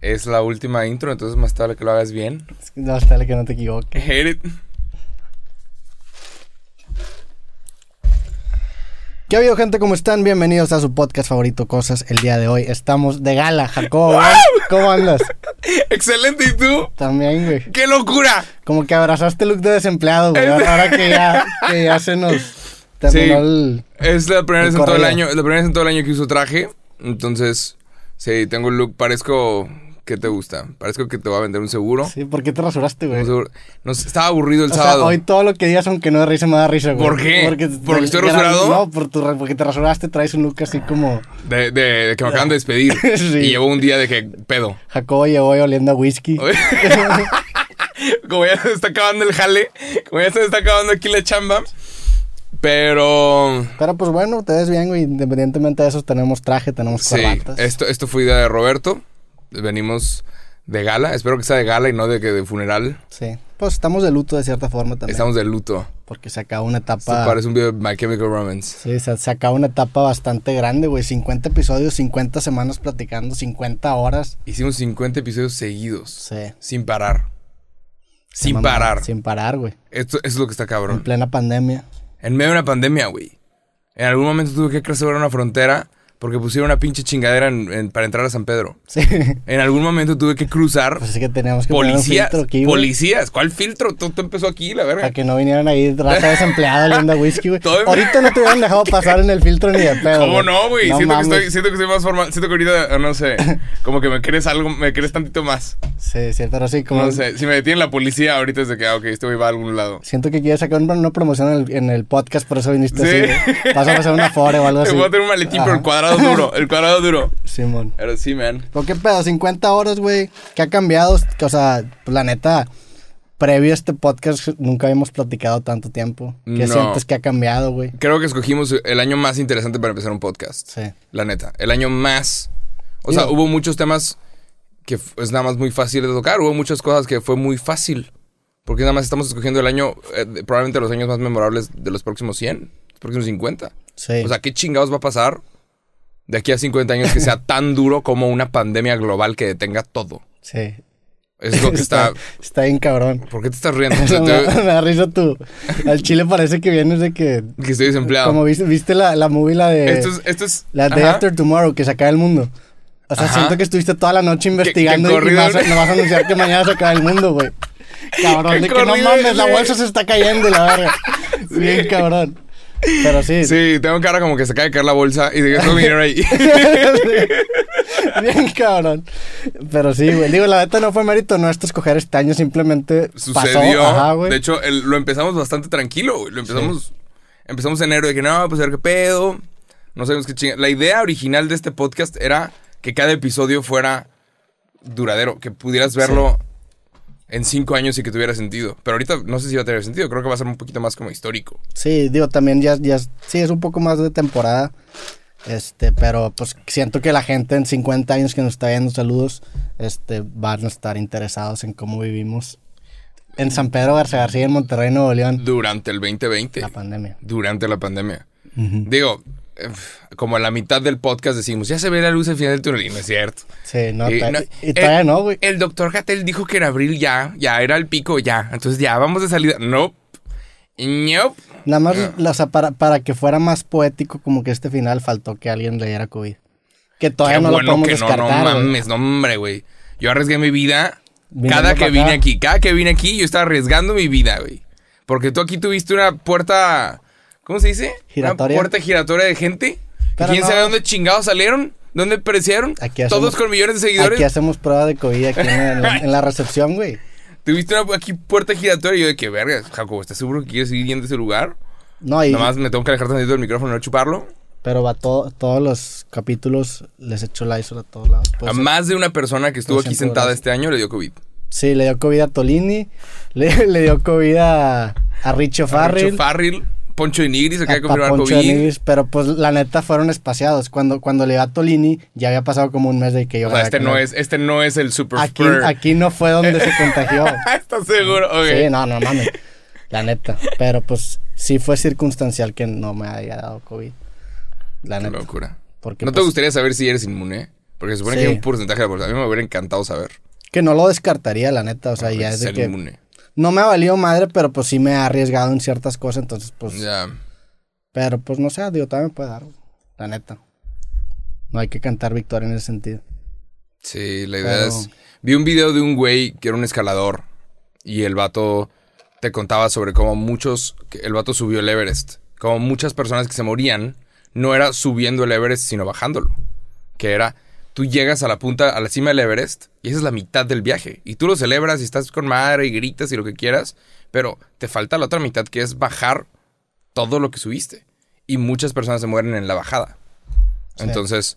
Es la última intro, entonces más tarde que lo hagas bien. Más tarde que no te equivoques. Hate it. ¿Qué ha habido, gente? ¿Cómo están? Bienvenidos a su podcast favorito, Cosas. El día de hoy estamos de gala, Jacobo. güey. ¿Cómo andas? Excelente, ¿y tú? También, güey. ¡Qué locura! Como que abrazaste el look de desempleado, güey. Ahora que ya, que ya se nos terminó el... Es la primera El vez en todo el año, la primera vez en todo el año que uso traje. Entonces, sí, tengo el look, parezco. ¿Qué te gusta? Parezco que te voy a vender un seguro. Sí, ¿por qué te rasuraste, güey? Un seguro. No sé, estaba aburrido el O sea, sábado. hoy todo lo que digas, aunque no de risa, me da risa, güey. ¿Por qué? ¿Porque estoy era- rasurado? No, por tu, porque te rasuraste, traes un look así como... De, de- de que me acaban de despedir. Sí. Y llevo un día de que pedo. Jacobo llegó hoy oliendo a whisky. como ya se está acabando el jale, como ya se está acabando aquí la chamba. Pero. Pero pues bueno, te ves bien, güey. Independientemente de eso, tenemos traje, tenemos Sí, corbatas. esto, esto fue idea de Roberto. Venimos de gala. Espero que sea de gala y no de que de funeral. Sí. Pues estamos de luto de cierta forma también. Estamos de luto. Porque se acaba una Esto etapa... parece un video de My Chemical Romance. Sí, se, se acaba una etapa bastante grande, güey. 50 episodios, 50 semanas platicando, 50 horas. Hicimos 50 episodios seguidos. Sí. Sin parar. Sin Mamá, parar. Sin parar, güey. Esto, eso es lo que está En cabrón. plena pandemia. En medio de una pandemia, güey. En algún momento tuve que cruzar una frontera porque pusieron una pinche chingadera en- en- para entrar a San Pedro. Sí. En algún momento tuve que cruzar Pues es que teníamos que poner un policías. filtro aquí. Policías. ¿Cuál filtro? Todo, empezó aquí, la verga. Para que no vinieran ahí rata desempleada oliendo whisky, güey. Ahorita no te hubieran dejado pasar en el filtro ni de pedo. ¿Cómo no, güey? siento, que estoy, siento que estoy más formal. Siento que ahorita, no sé, como que me crees algo, me crees tantito más. Sí, sí, pero sí, como... No sé, si me detiene la policía ahorita es de que, ah, ok, este güey va a algún lado. Siento que quieres sacar una, promoción en el, en el podcast, por eso viniste Sí. así. Vas a pasar una fore o algo Te así. voy a tener un maletín, pero el Ajá. Cuadrado duro, el cuadrado duro. Simón. Pero sí, man. ¿Pero qué pedo? 50 horas, güey. ¿Qué ha cambiado? O sea, pues, la neta, previo a este podcast nunca habíamos platicado tanto tiempo. ¿Qué No. sientes que ha cambiado, güey? Creo que escogimos el año más interesante para empezar un podcast. Sí. La neta. El año más. O sea, Digo- hubo muchos temas que es nada más muy fácil de tocar. Hubo muchas cosas que fue muy fácil. Porque nada más estamos escogiendo el año, eh, probablemente los años más memorables de los próximos 100, los próximos 50. Sí. O sea, ¿qué chingados va a pasar de aquí a 50 años que sea tan duro como una pandemia global que detenga todo? sí. Es lo que está... Está bien cabrón. ¿Por qué te estás riendo? me, Te- me da risa tú. Al chile parece que vienes de que... que estoy desempleado. Como viste, viste la, la movie, la de... Esto es... Esto es La Day ajá. After Tomorrow, que se acaba el mundo. O sea, Ajá. siento que estuviste toda la noche investigando que y- y vas, a, me vas a anunciar que mañana se acaba el mundo, güey. Cabrón, de que no mames, la bolsa se está cayendo la verga. Bien cabrón. Pero sí. Sí, tengo cara como que se de caer la bolsa y de que todo dinero ahí. Bien cabrón. Pero sí, güey. Digo, la neta no fue mérito nuestro escoger este año, simplemente Sucedió. pasó. Ajá, güey. de hecho, el- lo empezamos bastante tranquilo, güey. Lo empezamos... Empezamos enero de que no, pues a ver qué pedo. No sabemos qué chinga. La idea original de este podcast era que cada episodio fuera duradero. Que pudieras verlo en cinco años y que tuviera sentido. Pero ahorita no sé si va a tener sentido. Creo que va a ser un poquito más como histórico. Sí, digo, también ya, ya, sí, es un poco más de temporada. Este, pero pues siento que la gente en 50 años que nos está viendo, saludos, este, van a estar interesados en cómo vivimos en San Pedro Garza García, en Monterrey, Nuevo León, Durante el 2020. la pandemia. durante la pandemia. Digo, eh, como a la mitad del podcast decimos, ya se ve la luz al final del túnel. Y no es cierto. Sí, no, Y no- y todavía el- no, güey. El doctor Gatel dijo que en abril ya, ya era el pico, ya. Entonces ya, vamos de salida. Nope. Nope. Nada más, o sea, para, para que fuera más poético, como que este final faltó que alguien le diera COVID. Que todavía Qué no bueno lo podemos que no, descartar. no mames, no hombre, güey. Yo arriesgué mi vida Viniendo cada que vine acá. aquí. Cada que vine aquí, yo estaba arriesgando mi vida, güey. Porque tú aquí tuviste una puerta, ¿cómo se dice? Giratoria. Una puerta giratoria de gente. Pero ¿Quién no. sabe dónde chingados salieron? ¿Dónde perecieron? Aquí hacemos- Todos con millones de seguidores. Aquí hacemos prueba de COVID aquí en, la, en la recepción, güey. Tuviste una aquí puerta giratoria y yo de que, verga, Jacobo, ¿estás seguro que quieres ir yendo a ese lugar? No, y, Nomás me tengo que alejar tantito del micrófono y no chuparlo. pero va todo, todos los capítulos les echo la a todos lados. A más de una persona que estuvo aquí sentada este año le dio COVID. Sí, le dio COVID a Tolini, le, le dio COVID a, a Richo Farrell. Richo Farrell, Poncho de Nigris, acaba a- de confirmar a Poncho COVID. de Nigris, pero pues la neta fueron espaciados. Cuando, cuando le a Tolini, ya había pasado como un mes de que yo O sea, este con no es, este no es el super Aquí, spur. aquí no fue donde se contagió. ¿Estás seguro? Sí, no, no mames. La neta. Pero pues sí fue circunstancial que no me haya dado COVID. La Qué neta. locura. Porque, ¿No te pues, gustaría saber si eres inmune? Porque se supone Sí. que hay un porcentaje de. A mí me hubiera encantado saber. Que no lo descartaría, la neta. O sea, ya es de que. inmune. No me ha valido madre, pero pues sí me ha arriesgado en ciertas cosas. Entonces, pues. Ya. Pero pues no sé, digo, también me puede dar. La neta. No hay que cantar victoria en ese sentido. Sí, la idea Pero- es... Vi un video de un güey que era un escalador y el vato te contaba sobre cómo muchos... El vato subió el Everest. Como muchas personas que se morían no era subiendo el Everest, sino bajándolo. Que era... Tú llegas a la punta, a la cima del Everest y esa es la mitad del viaje. Y tú lo celebras y estás con madre y gritas y lo que quieras, pero te falta la otra mitad que es bajar todo lo que subiste. Y muchas personas se mueren en la bajada. Sí. Entonces,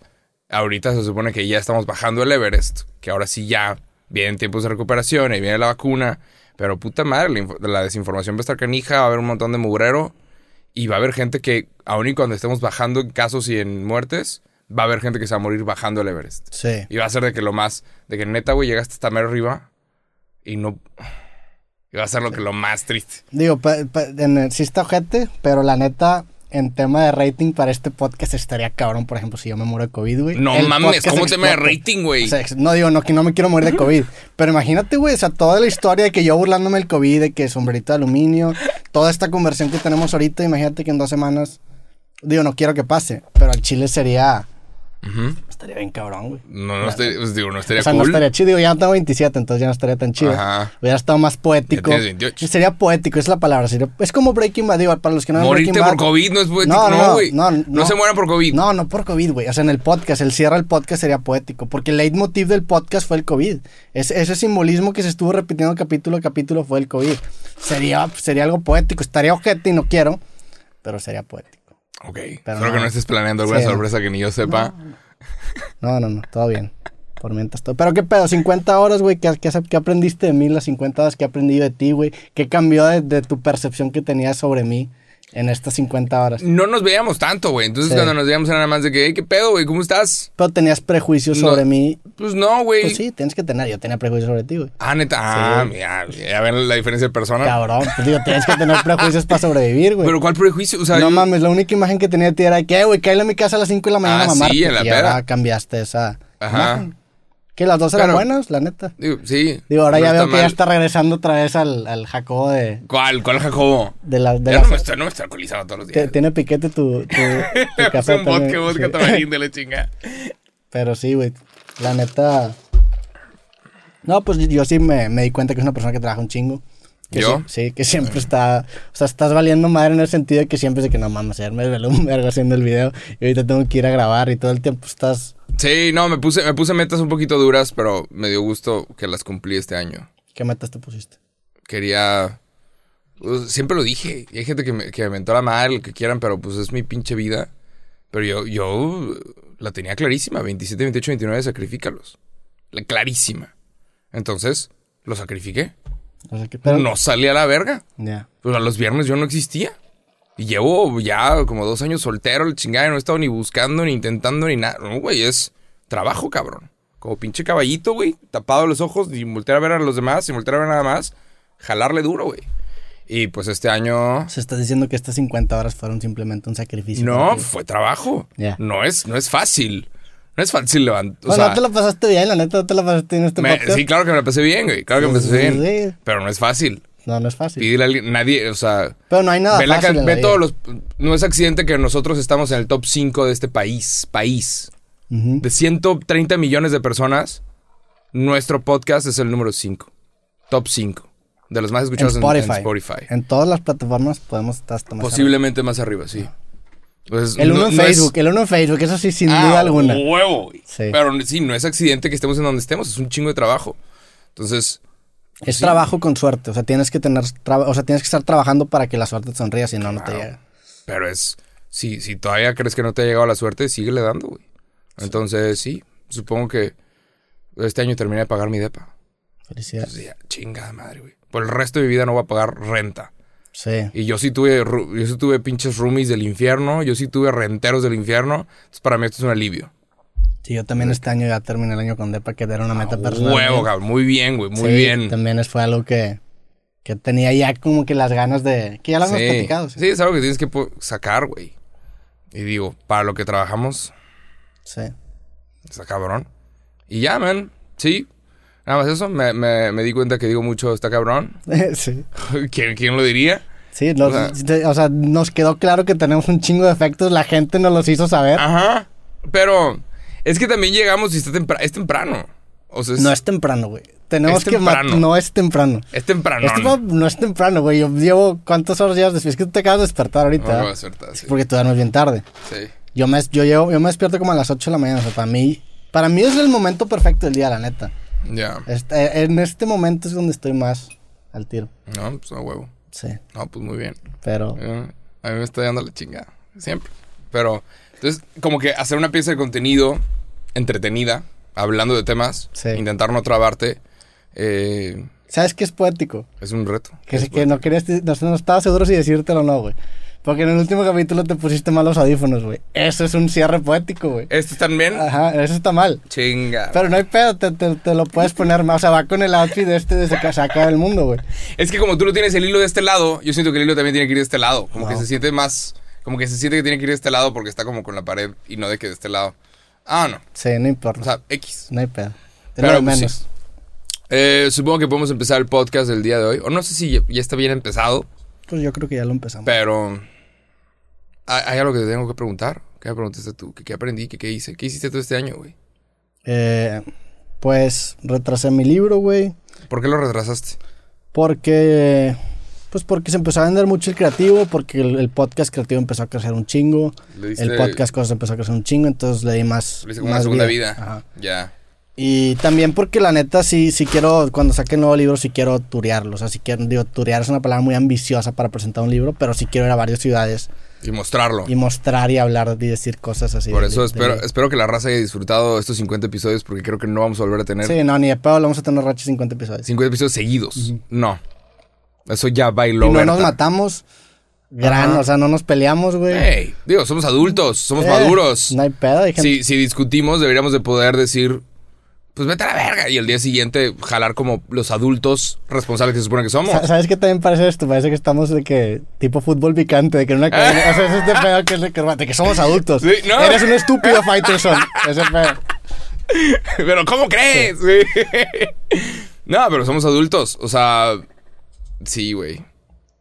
ahorita se supone que ya estamos bajando el Everest, que ahora sí ya vienen tiempos de recuperación y viene la vacuna, pero puta madre, la, la desinformación va a estar canija, va a haber un montón de mugrero y va a haber gente que, aun y cuando estemos bajando en casos y en muertes, va a haber gente que se va a morir bajando el Everest. Sí. Y va a ser de que lo más, de que neta, güey, llegaste hasta mero arriba y no... Y va a ser lo que lo más triste. Digo, pa- pa- en el- sí está ojete, pero la neta, en tema de rating para este podcast estaría cabrón, por ejemplo, si yo me muero de COVID, güey. No El mames, ¿cómo tema de rating, güey? O sea, no digo, no, que no me quiero morir de COVID. Pero imagínate, güey, o sea, toda la historia de que yo burlándome del COVID, de que sombrerito de aluminio, toda esta conversión que tenemos ahorita, imagínate que en dos semanas, digo, no quiero que pase, pero al Chile sería, Ujú. estaría bien cabrón, güey. No, no, estaría, pues, digo, no estaría O sea, cool. no estaría chido, digo, ya no tengo 27, entonces ya no estaría tan chido. Ajá. Hubiera estado más poético. Ya tienes 28. Y Sería poético, es la palabra. sería- es como Breaking Bad, digo, para los que no Morirte Breaking por Bad- COVID no es poético, No, no, no, güey. no, No, no. se mueran por COVID. No, no por COVID, güey. O sea, en el podcast, el cierre del podcast sería poético. Porque el leitmotiv del podcast fue el COVID. Es- ese simbolismo que se estuvo repitiendo capítulo a capítulo fue el COVID. Sería, sería algo poético. Estaría ojete y no quiero, pero sería poético. Ok. Pero Espero no. que no estés planeando alguna Sí, no. sorpresa que ni yo sepa. No, no, no, todo bien. Por mientras todo. Pero qué pedo, 50 horas, güey. ¿Qué, qué, qué aprendiste de mí las 50 horas que he aprendido de ti, güey? ¿Qué cambió de, de tu percepción que tenías sobre mí en estas 50 horas? No nos veíamos tanto, güey. Entonces Sí. cuando nos veíamos era nada más de que, "Ey, ¿qué pedo, güey? ¿Cómo estás? Pero tenías prejuicios No. sobre mí. Pues no, güey. Pues sí, tienes que tener. Yo tenía prejuicios sobre ti, güey. Ah, neta. Ah, Sí. mira, ya ven la diferencia de persona. Cabrón, pues digo, tienes que tener prejuicios para sobrevivir, güey. Pero ¿cuál prejuicio? O sea, no yo- mames, la única imagen que tenía de ti era que, güey, cállate a mi casa a las 5 de la mañana Ah, mamarte. sí, en la y ahora cambiaste esa Ajá. imagen. Que las dos eran Claro. buenas, la neta. Digo, sí. Digo, ahora no ya veo que ya mal. está regresando otra vez al, al Jacobo de, ¿Cuál? ¿Cuál Jacobo? de la... De Ya la- no me estoy, no me estoy alcoholizando todos los días. tiene piquete tu, tu, tu Es café un vodka, también, vodka sí. de la chinga. Pero sí, güey, la neta... No, pues yo sí me, me di cuenta que es una persona que trabaja un chingo. Que ¿Yo? Sí, sí, que siempre está... O sea, estás valiendo madre en el sentido de que siempre es de que no mames, ayer me desvelé un vergo haciendo el video y ahorita tengo que ir a grabar y todo el tiempo estás... Sí, no, me puse, me puse metas un poquito duras, pero me dio gusto que las cumplí este año. ¿Qué metas te pusiste? Quería... pues, siempre lo dije. Y hay gente que me, que me mentó la madre, lo que quieran, pero pues es mi pinche vida. Pero yo, yo la tenía clarísima. 27, 28, 29, sacrifícalos. La- clarísima. Entonces, lo sacrifiqué. O sea, No salí a la verga. Ya. Pues a los viernes yo no existía. Y llevo ya como dos años soltero, el chingada, y no he estado ni buscando, ni intentando, ni nada. No, güey, es trabajo, cabrón. Como pinche caballito, güey, tapado los ojos, ni voltear a ver a los demás, sin voltear a ver nada más. Jalarle duro, güey. Y pues este año... Se estás diciendo que estas 50 horas fueron simplemente un sacrificio. No, fue trabajo. No, es, no es fácil. No es fácil levantar. Bueno, sea, te lo pasaste bien, la neta, no te lo pasaste bien en este me- podcast. sí, claro que me la pasé bien, güey. Claro que me Sí, pasé bien. sí. Pero no es fácil. No, no es fácil. Pídele a alguien, nadie, o sea... Pero no hay nada Ve, fácil en ve todos los. No es accidente que nosotros estamos en el top 5 de este país. País. Ujú. De 130 millones de personas, nuestro podcast es el número 5. Top 5. De los más escuchados en, Spotify. en Spotify. En todas las plataformas podemos estar más Posiblemente más arriba, sí. Pues. El uno no- en no es- Facebook, el uno en Facebook, eso sí, sin Ah, duda alguna. huevo. Sí. Pero sí, no es accidente que estemos en donde estemos, es un chingo de trabajo. Entonces, Es sí. trabajo con suerte, o sea, tienes que tener, o sea, tienes que estar trabajando para que la suerte te sonría, si no, no te llega. pero es. Si, si todavía crees que no te ha llegado la suerte, síguele dando, güey. Entonces, sí, supongo que este año terminé de pagar mi depa. Felicidades. Pues ya, chingada madre, güey. Por el resto de mi vida no voy a pagar renta. Sí. Y yo sí tuve, yo sí tuve pinches roomies del infierno, yo sí tuve renteros del infierno. Entonces para mí esto es un alivio. Sí, yo también este año ya terminé el año con Depa, que era una meta personal. Huevo, cabrón. Muy bien, güey. Muy Sí, bien. También es- fue algo que, que tenía ya como que las ganas de... Que ya lo hemos Sí. platicado. Sí. Sí, es algo que tienes que sacar, güey. Y digo, para lo que trabajamos, Sí. Está cabrón. Y ya, man. Sí. Nada más eso. Me, me- me di cuenta que digo mucho está cabrón. sí. ¿Quién, quién lo diría? Sí, los- O sea, nos quedó claro que tenemos un chingo de efectos. La gente nos los hizo saber. Ajá. Pero es que también llegamos y está tempra- es temprano. O sea, es, No es temprano, güey. Tenemos Es que temprano. No es temprano. es temprano. Este no. no es temprano, güey. Yo llevo... ¿Cuántas horas llevas después? Es que tú te acabas de despertar ahorita. No, a acertar, sí. Porque tú duermes bien tarde. Sí. Yo me, yo, llevo, yo me despierto como a las 8 de la mañana. O sea, para mí... Para mí es el momento perfecto del día, la neta. Ya. Este- en este momento es donde estoy más al tiro. No, pues a huevo. Sí. No, pues muy bien. Pero... Eh, A mí me está dando la chingada. Siempre. Pero, entonces, como que hacer una pieza de contenido entretenida, hablando de temas, Sí. intentar no trabarte, eh, ¿Sabes qué es poético? es un reto. Que, Es que no querías... No, no estaba seguro si decírtelo o no, güey. Porque en el último capítulo te pusiste mal los audífonos, güey. Eso es un cierre poético, güey. ¿Este también? Ajá, eso está mal. Chinga. Pero no hay pedo, te, te- te lo puedes poner más. O sea, va con el outfit de este desde que se acaba el mundo, güey. Es que como tú no tienes el hilo de este lado, yo siento que el hilo también tiene que ir de este lado. Como que se siente más. Como que se siente que tiene que ir de este lado porque está como con la pared y no de que de este lado. Ah, no. Sí, no importa. O sea, X. no hay pedo. Pero, pues, menos. Eh, supongo que podemos empezar el podcast del día de hoy. O no sé si ya, ya está bien empezado, Pues yo creo que ya lo empezamos. pero. ¿Hay, algo que te tengo que preguntar? ¿Qué me preguntaste tú? ¿Qué, qué aprendí? ¿Qué, ¿Qué hice? ¿Qué hiciste todo este año, güey? Eh, pues retrasé mi libro, güey. ¿Por qué lo retrasaste? Porque. Pues porque se empezó a vender mucho el creativo, porque el, el podcast creativo empezó a crecer un chingo. El podcast cosas empezó a crecer un chingo, entonces le di más. Le diste como más una segunda vida. Ajá. Ya. Y también porque la neta sí, sí quiero, cuando saque el nuevo libro, sí quiero turearlo. O sea, sí quiero, digo, turear es una palabra muy ambiciosa para presentar un libro, pero sí quiero ir a varias ciudades Y mostrarlo. y mostrar y hablar y decir cosas así. Por eso de- espero, de- espero que la raza haya disfrutado estos 50 episodios porque creo que no vamos a volver a tener Sí, no, ni de pedo vamos a tener racha 50 episodios. 50 episodios seguidos. No. Eso ya bailó. y no nos matamos. Gran, Ajá. o sea, no nos peleamos, güey. Ey, digo, somos adultos, somos Eh, maduros. No hay pedo, hay gente- Si, si discutimos, deberíamos de poder decir, pues vete a la verga. Y el día siguiente jalar como los adultos responsables que se supone que somos. Sa- ¿Sabes qué también parece esto? Parece que estamos de que, tipo fútbol picante, de que en una cadena, o sea, es este pedo que es de que, de que somos adultos. Sí, no. Eres un estúpido Fighterson. Ese pedo. pero ¿cómo crees? Sí. no, pero somos adultos. O sea, sí, güey.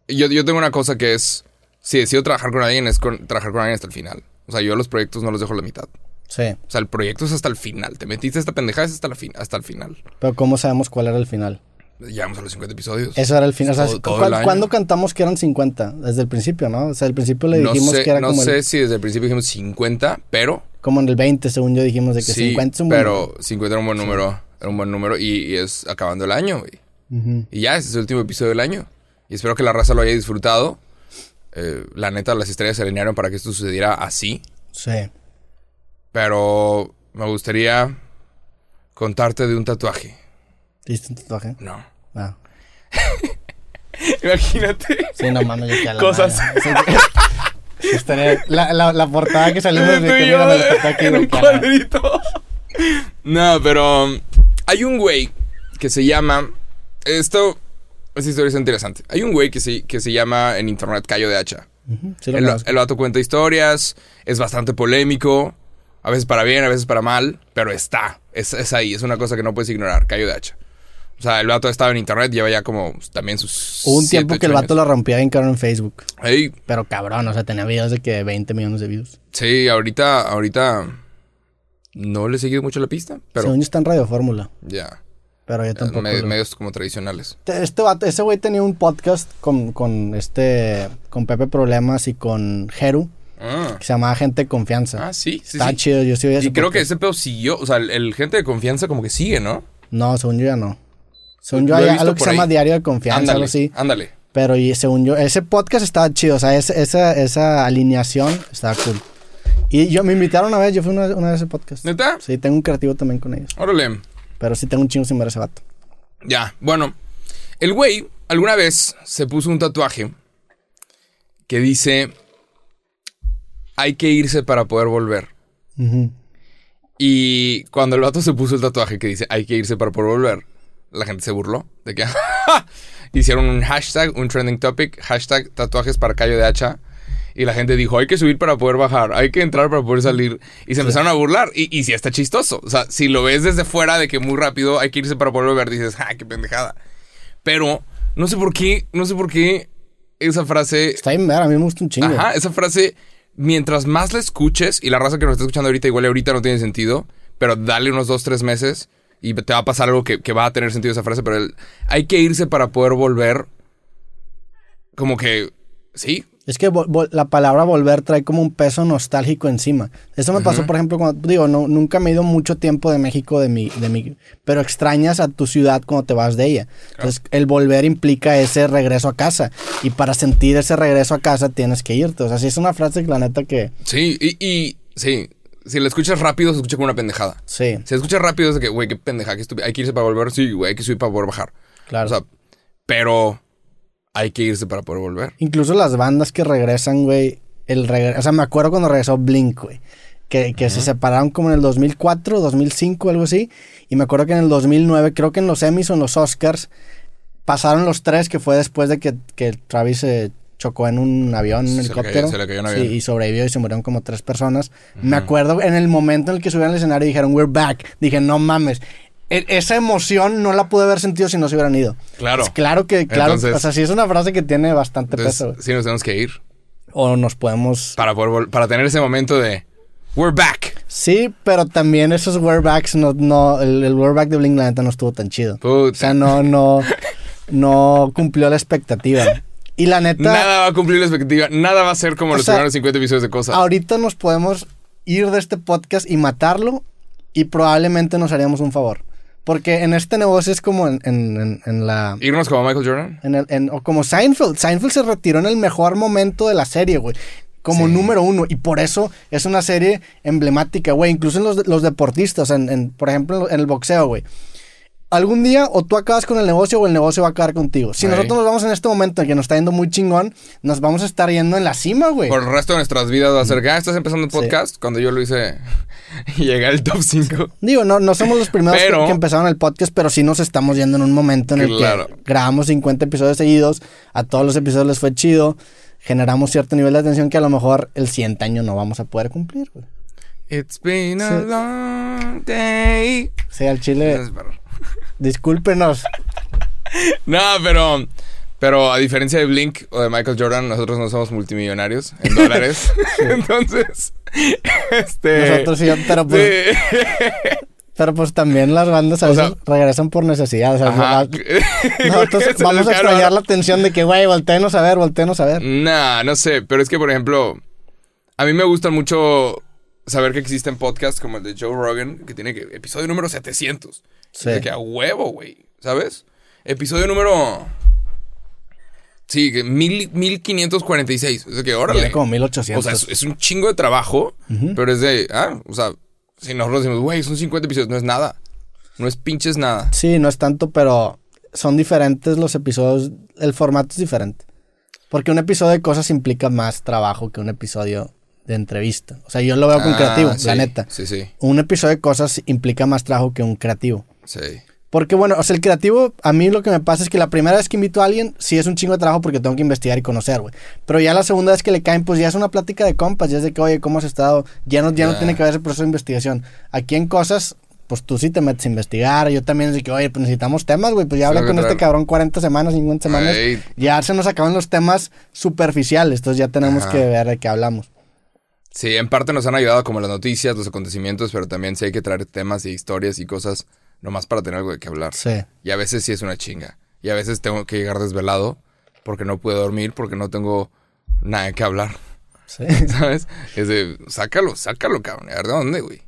Yo, yo tengo una cosa que es, si decido trabajar con alguien, es con- trabajar con alguien hasta el final. O sea, yo los proyectos no los dejo a la mitad. Sí, O sea, el proyecto es hasta el final. Te metiste esta pendejada es hasta, la fin- hasta el final. pero ¿cómo sabemos cuál era el final? Llegamos a los 50 episodios. Eso era el final. O sea, Todo- todo ¿cu- el año. ¿Cuándo cantamos que eran 50? Desde el principio, ¿no? O sea, al principio le no dijimos sé, que era no como, sé el- si desde el principio dijimos 50, pero como en el 20, según yo dijimos de que sí, 50 es un buen pero 50 era un buen número, era un buen número y, y es acabando el año, güey. Y ya, ese es el último episodio del año. Y espero que la raza lo haya disfrutado. Eh, la neta, las estrellas se alinearon para que esto sucediera así. Sí. Pero me gustaría contarte de un tatuaje. ¿Hiciste un tatuaje? No. Ah. Imagínate. Sí, no mames, yo que a la Cosas. estaría- la, la, la portada que salimos de que yo, mira, aquí en un cuadrito. No, pero um, hay un güey que se llama. Esto. Esta historia es interesante. Hay un güey que se, que se llama en internet Cayo de Hacha. Sí El, el vato cuenta historias, es bastante polémico, a veces para bien, a veces para mal, pero está, es, es ahí, es una cosa que no puedes ignorar, Cayo de Hacha. O sea, el vato ha estado en internet, lleva ya como también sus. Hubo un siete, tiempo que el vato años. lo rompía bien caro en Facebook. Ey, Pero cabrón, o sea, tenía videos de que 20 millones de views. sí, ahorita, ahorita no le he seguido mucho la pista, pero Según yo está en Radio Fórmula. ya. Pero yo tampoco. Lo- medios como tradicionales. Este vato, ese güey tenía un podcast con, con este. con Pepe Problemas y con Jeru, Ah, que se llamaba Gente de Confianza. Ah, sí, sí, Está sí. chido, yo sí veía ese Y creo que ese pedo siguió, o sea, el, el gente de confianza como que sigue, ¿no? No, según yo ya no. Según yo hay algo que se llama. Diario de Confianza, ándale, algo así. ándale. Pero y según yo, ese podcast estaba chido, o sea, esa, esa, esa alineación estaba cool. Y yo me invitaron una vez, yo fui una, una vez a ese podcast. ¿Neta? Sí, tengo un creativo también con ellos. Órale. Pero sí tengo un chingo sin ver a ese vato. Ya, bueno. El güey alguna vez se puso un tatuaje que dice, hay que irse para poder volver. Ujú. Y cuando el vato se puso el tatuaje que dice, hay que irse para poder volver, la gente se burló de que hicieron un hashtag, un trending topic, hashtag tatuajes para Cayo de Hacha. Y la gente dijo, hay que subir para poder bajar, hay que entrar para poder salir. Y se empezaron a burlar. Y, y sí está chistoso. O sea, si lo ves desde fuera de que muy rápido hay que irse para poder volver, dices, ah, qué pendejada. Pero no sé por qué, no sé por qué esa frase... Está bien, a mí me gusta un chingo. Ajá, esa frase, mientras más la escuches, y la raza que nos está escuchando ahorita, igual ahorita no tiene sentido, pero dale unos dos, tres meses y te va a pasar algo que, que va a tener sentido esa frase, pero hay que irse para poder volver. Como que, sí, Es que la palabra volver trae como un peso nostálgico encima. Eso me pasó, por ejemplo, cuando, digo, no, nunca me he ido mucho tiempo de México, de mi, de mi, pero extrañas a tu ciudad cuando te vas de ella. Entonces, el volver implica ese regreso a casa. Y para sentir ese regreso a casa tienes que irte. O sea, sí es una frase que la neta que, sí, y, y sí, si la escuchas rápido, se escucha como una pendejada. sí, Si la escuchas rápido, es de que, güey, qué pendeja, que. Hay que irse para volver, sí, güey, hay que subir para poder bajar. claro. O sea, pero hay que irse para poder volver. Incluso las bandas que regresan, güey, el regre- o sea, me acuerdo cuando regresó Blink, güey, que, que se separaron como en el 2004, 2005, algo así, y me acuerdo que en el 2009, creo que en los Emmys o en los Oscars, pasaron los tres, que fue después de que, que Travis se chocó en un avión, un Se le helicóptero, se le cayó un Sí, avión. y sobrevivió y se murieron como tres personas. Me acuerdo en el momento en el que subieron al escenario y dijeron, we're back, dije, no mames. E- esa emoción no la pude haber sentido si no se hubieran ido. Claro. Claro que, claro, Entonces- o sea, sí es una frase que tiene bastante peso. Sí nos tenemos que ir O nos podemos... para poder para tener ese momento de we're back. Sí, pero también esos wearbacks, no, no, el, el wearback de Blink, la neta, no estuvo tan chido. Puta. O sea, no, no, no cumplió la expectativa. Y la neta, Nada va a cumplir la expectativa, nada va a ser como los sea, primeros 50 episodios de cosas. ahorita nos podemos ir de este podcast y matarlo y probablemente nos haríamos un favor. Porque en este negocio es como en, en- en- en la... Irnos como Michael Jordan. En el, en- o como Seinfeld. Seinfeld se retiró en el mejor momento de la serie, güey. Como Sí. número uno. Y por eso es una serie emblemática, güey. Incluso en los, los deportistas, por ejemplo, en el boxeo, güey. Algún día o tú acabas con el negocio o el negocio va a acabar contigo. Si nosotros nos vamos en este momento en que nos está yendo muy chingón, nos vamos a estar yendo en la cima, güey. Por el resto de nuestras vidas va a ser que ah, estás empezando un Sí. podcast. Cuando yo lo hice y llegué al top 5. Digo, no, no somos los primeros que- Pero- que, empezaron el podcast, pero sí nos estamos yendo en un momento en el Claro. que grabamos 50 episodios seguidos, a todos los episodios les fue chido, generamos cierto nivel de atención que a lo mejor el siguiente año no vamos a poder cumplir, güey. It's been a Sí. long day. Sea, al chile, discúlpenos. No, pero. Pero a diferencia de Blink o de Michael Jordan, nosotros no somos multimillonarios en dólares. Entonces. Este. Nosotros sí, pero pues, sí. pero pues también las bandas a O veces sea- regresan por necesidad. O sea, Ajá. nosotros Se les vamos a extrañar la atención de que, güey, volteenos a ver, volteenos a ver. Nah, no sé, pero es que, por ejemplo, a mí me gusta mucho saber que existen podcasts como el de Joe Rogan, que tiene que episodio número 700. Sí. De que a huevo, güey, ¿sabes? Episodio número... Sí, que mil, 1546. Es de que, órale. Tiene como O 1800. sea, es, es un chingo de trabajo, pero es de... Ah, o sea, si nosotros decimos, güey, son 50 episodios, no es nada. No es pinches nada. Sí, no es tanto, pero son diferentes los episodios. El formato es diferente. Porque un episodio de cosas implica más trabajo que un episodio de entrevista. O sea, yo lo veo con Ah, creativo, sí, la neta. Sí, sí, Un episodio de cosas implica más trabajo que un creativo. Sí. Porque bueno, o sea, el creativo, a mí lo que me pasa es que la primera vez que invito a alguien, sí es un chingo de trabajo porque tengo que investigar y conocer, güey. Pero ya la segunda vez que le caen, pues ya es una plática de compas, ya es de que, oye, ¿cómo has estado? Ya no, ya no tiene que haber ese proceso de investigación. Aquí en cosas, pues tú sí te metes a investigar, yo también es de que, oye, pues necesitamos temas, güey, pues ya que con este cabrón 40 semanas, 50 semanas, ya se nos acaban los temas superficiales, entonces ya tenemos Ajá. que ver de qué hablamos. Sí, en parte nos han ayudado como las noticias, los acontecimientos, pero también sí hay que traer temas y historias y cosas nomás para tener algo de qué hablar. Sí. Y a veces sí es una chinga. Y a veces tengo que llegar desvelado porque no puedo dormir, porque no tengo nada de qué hablar. Sí. ¿Sabes? Es de, sácalo, sácalo, cabrón. A ver de dónde, güey.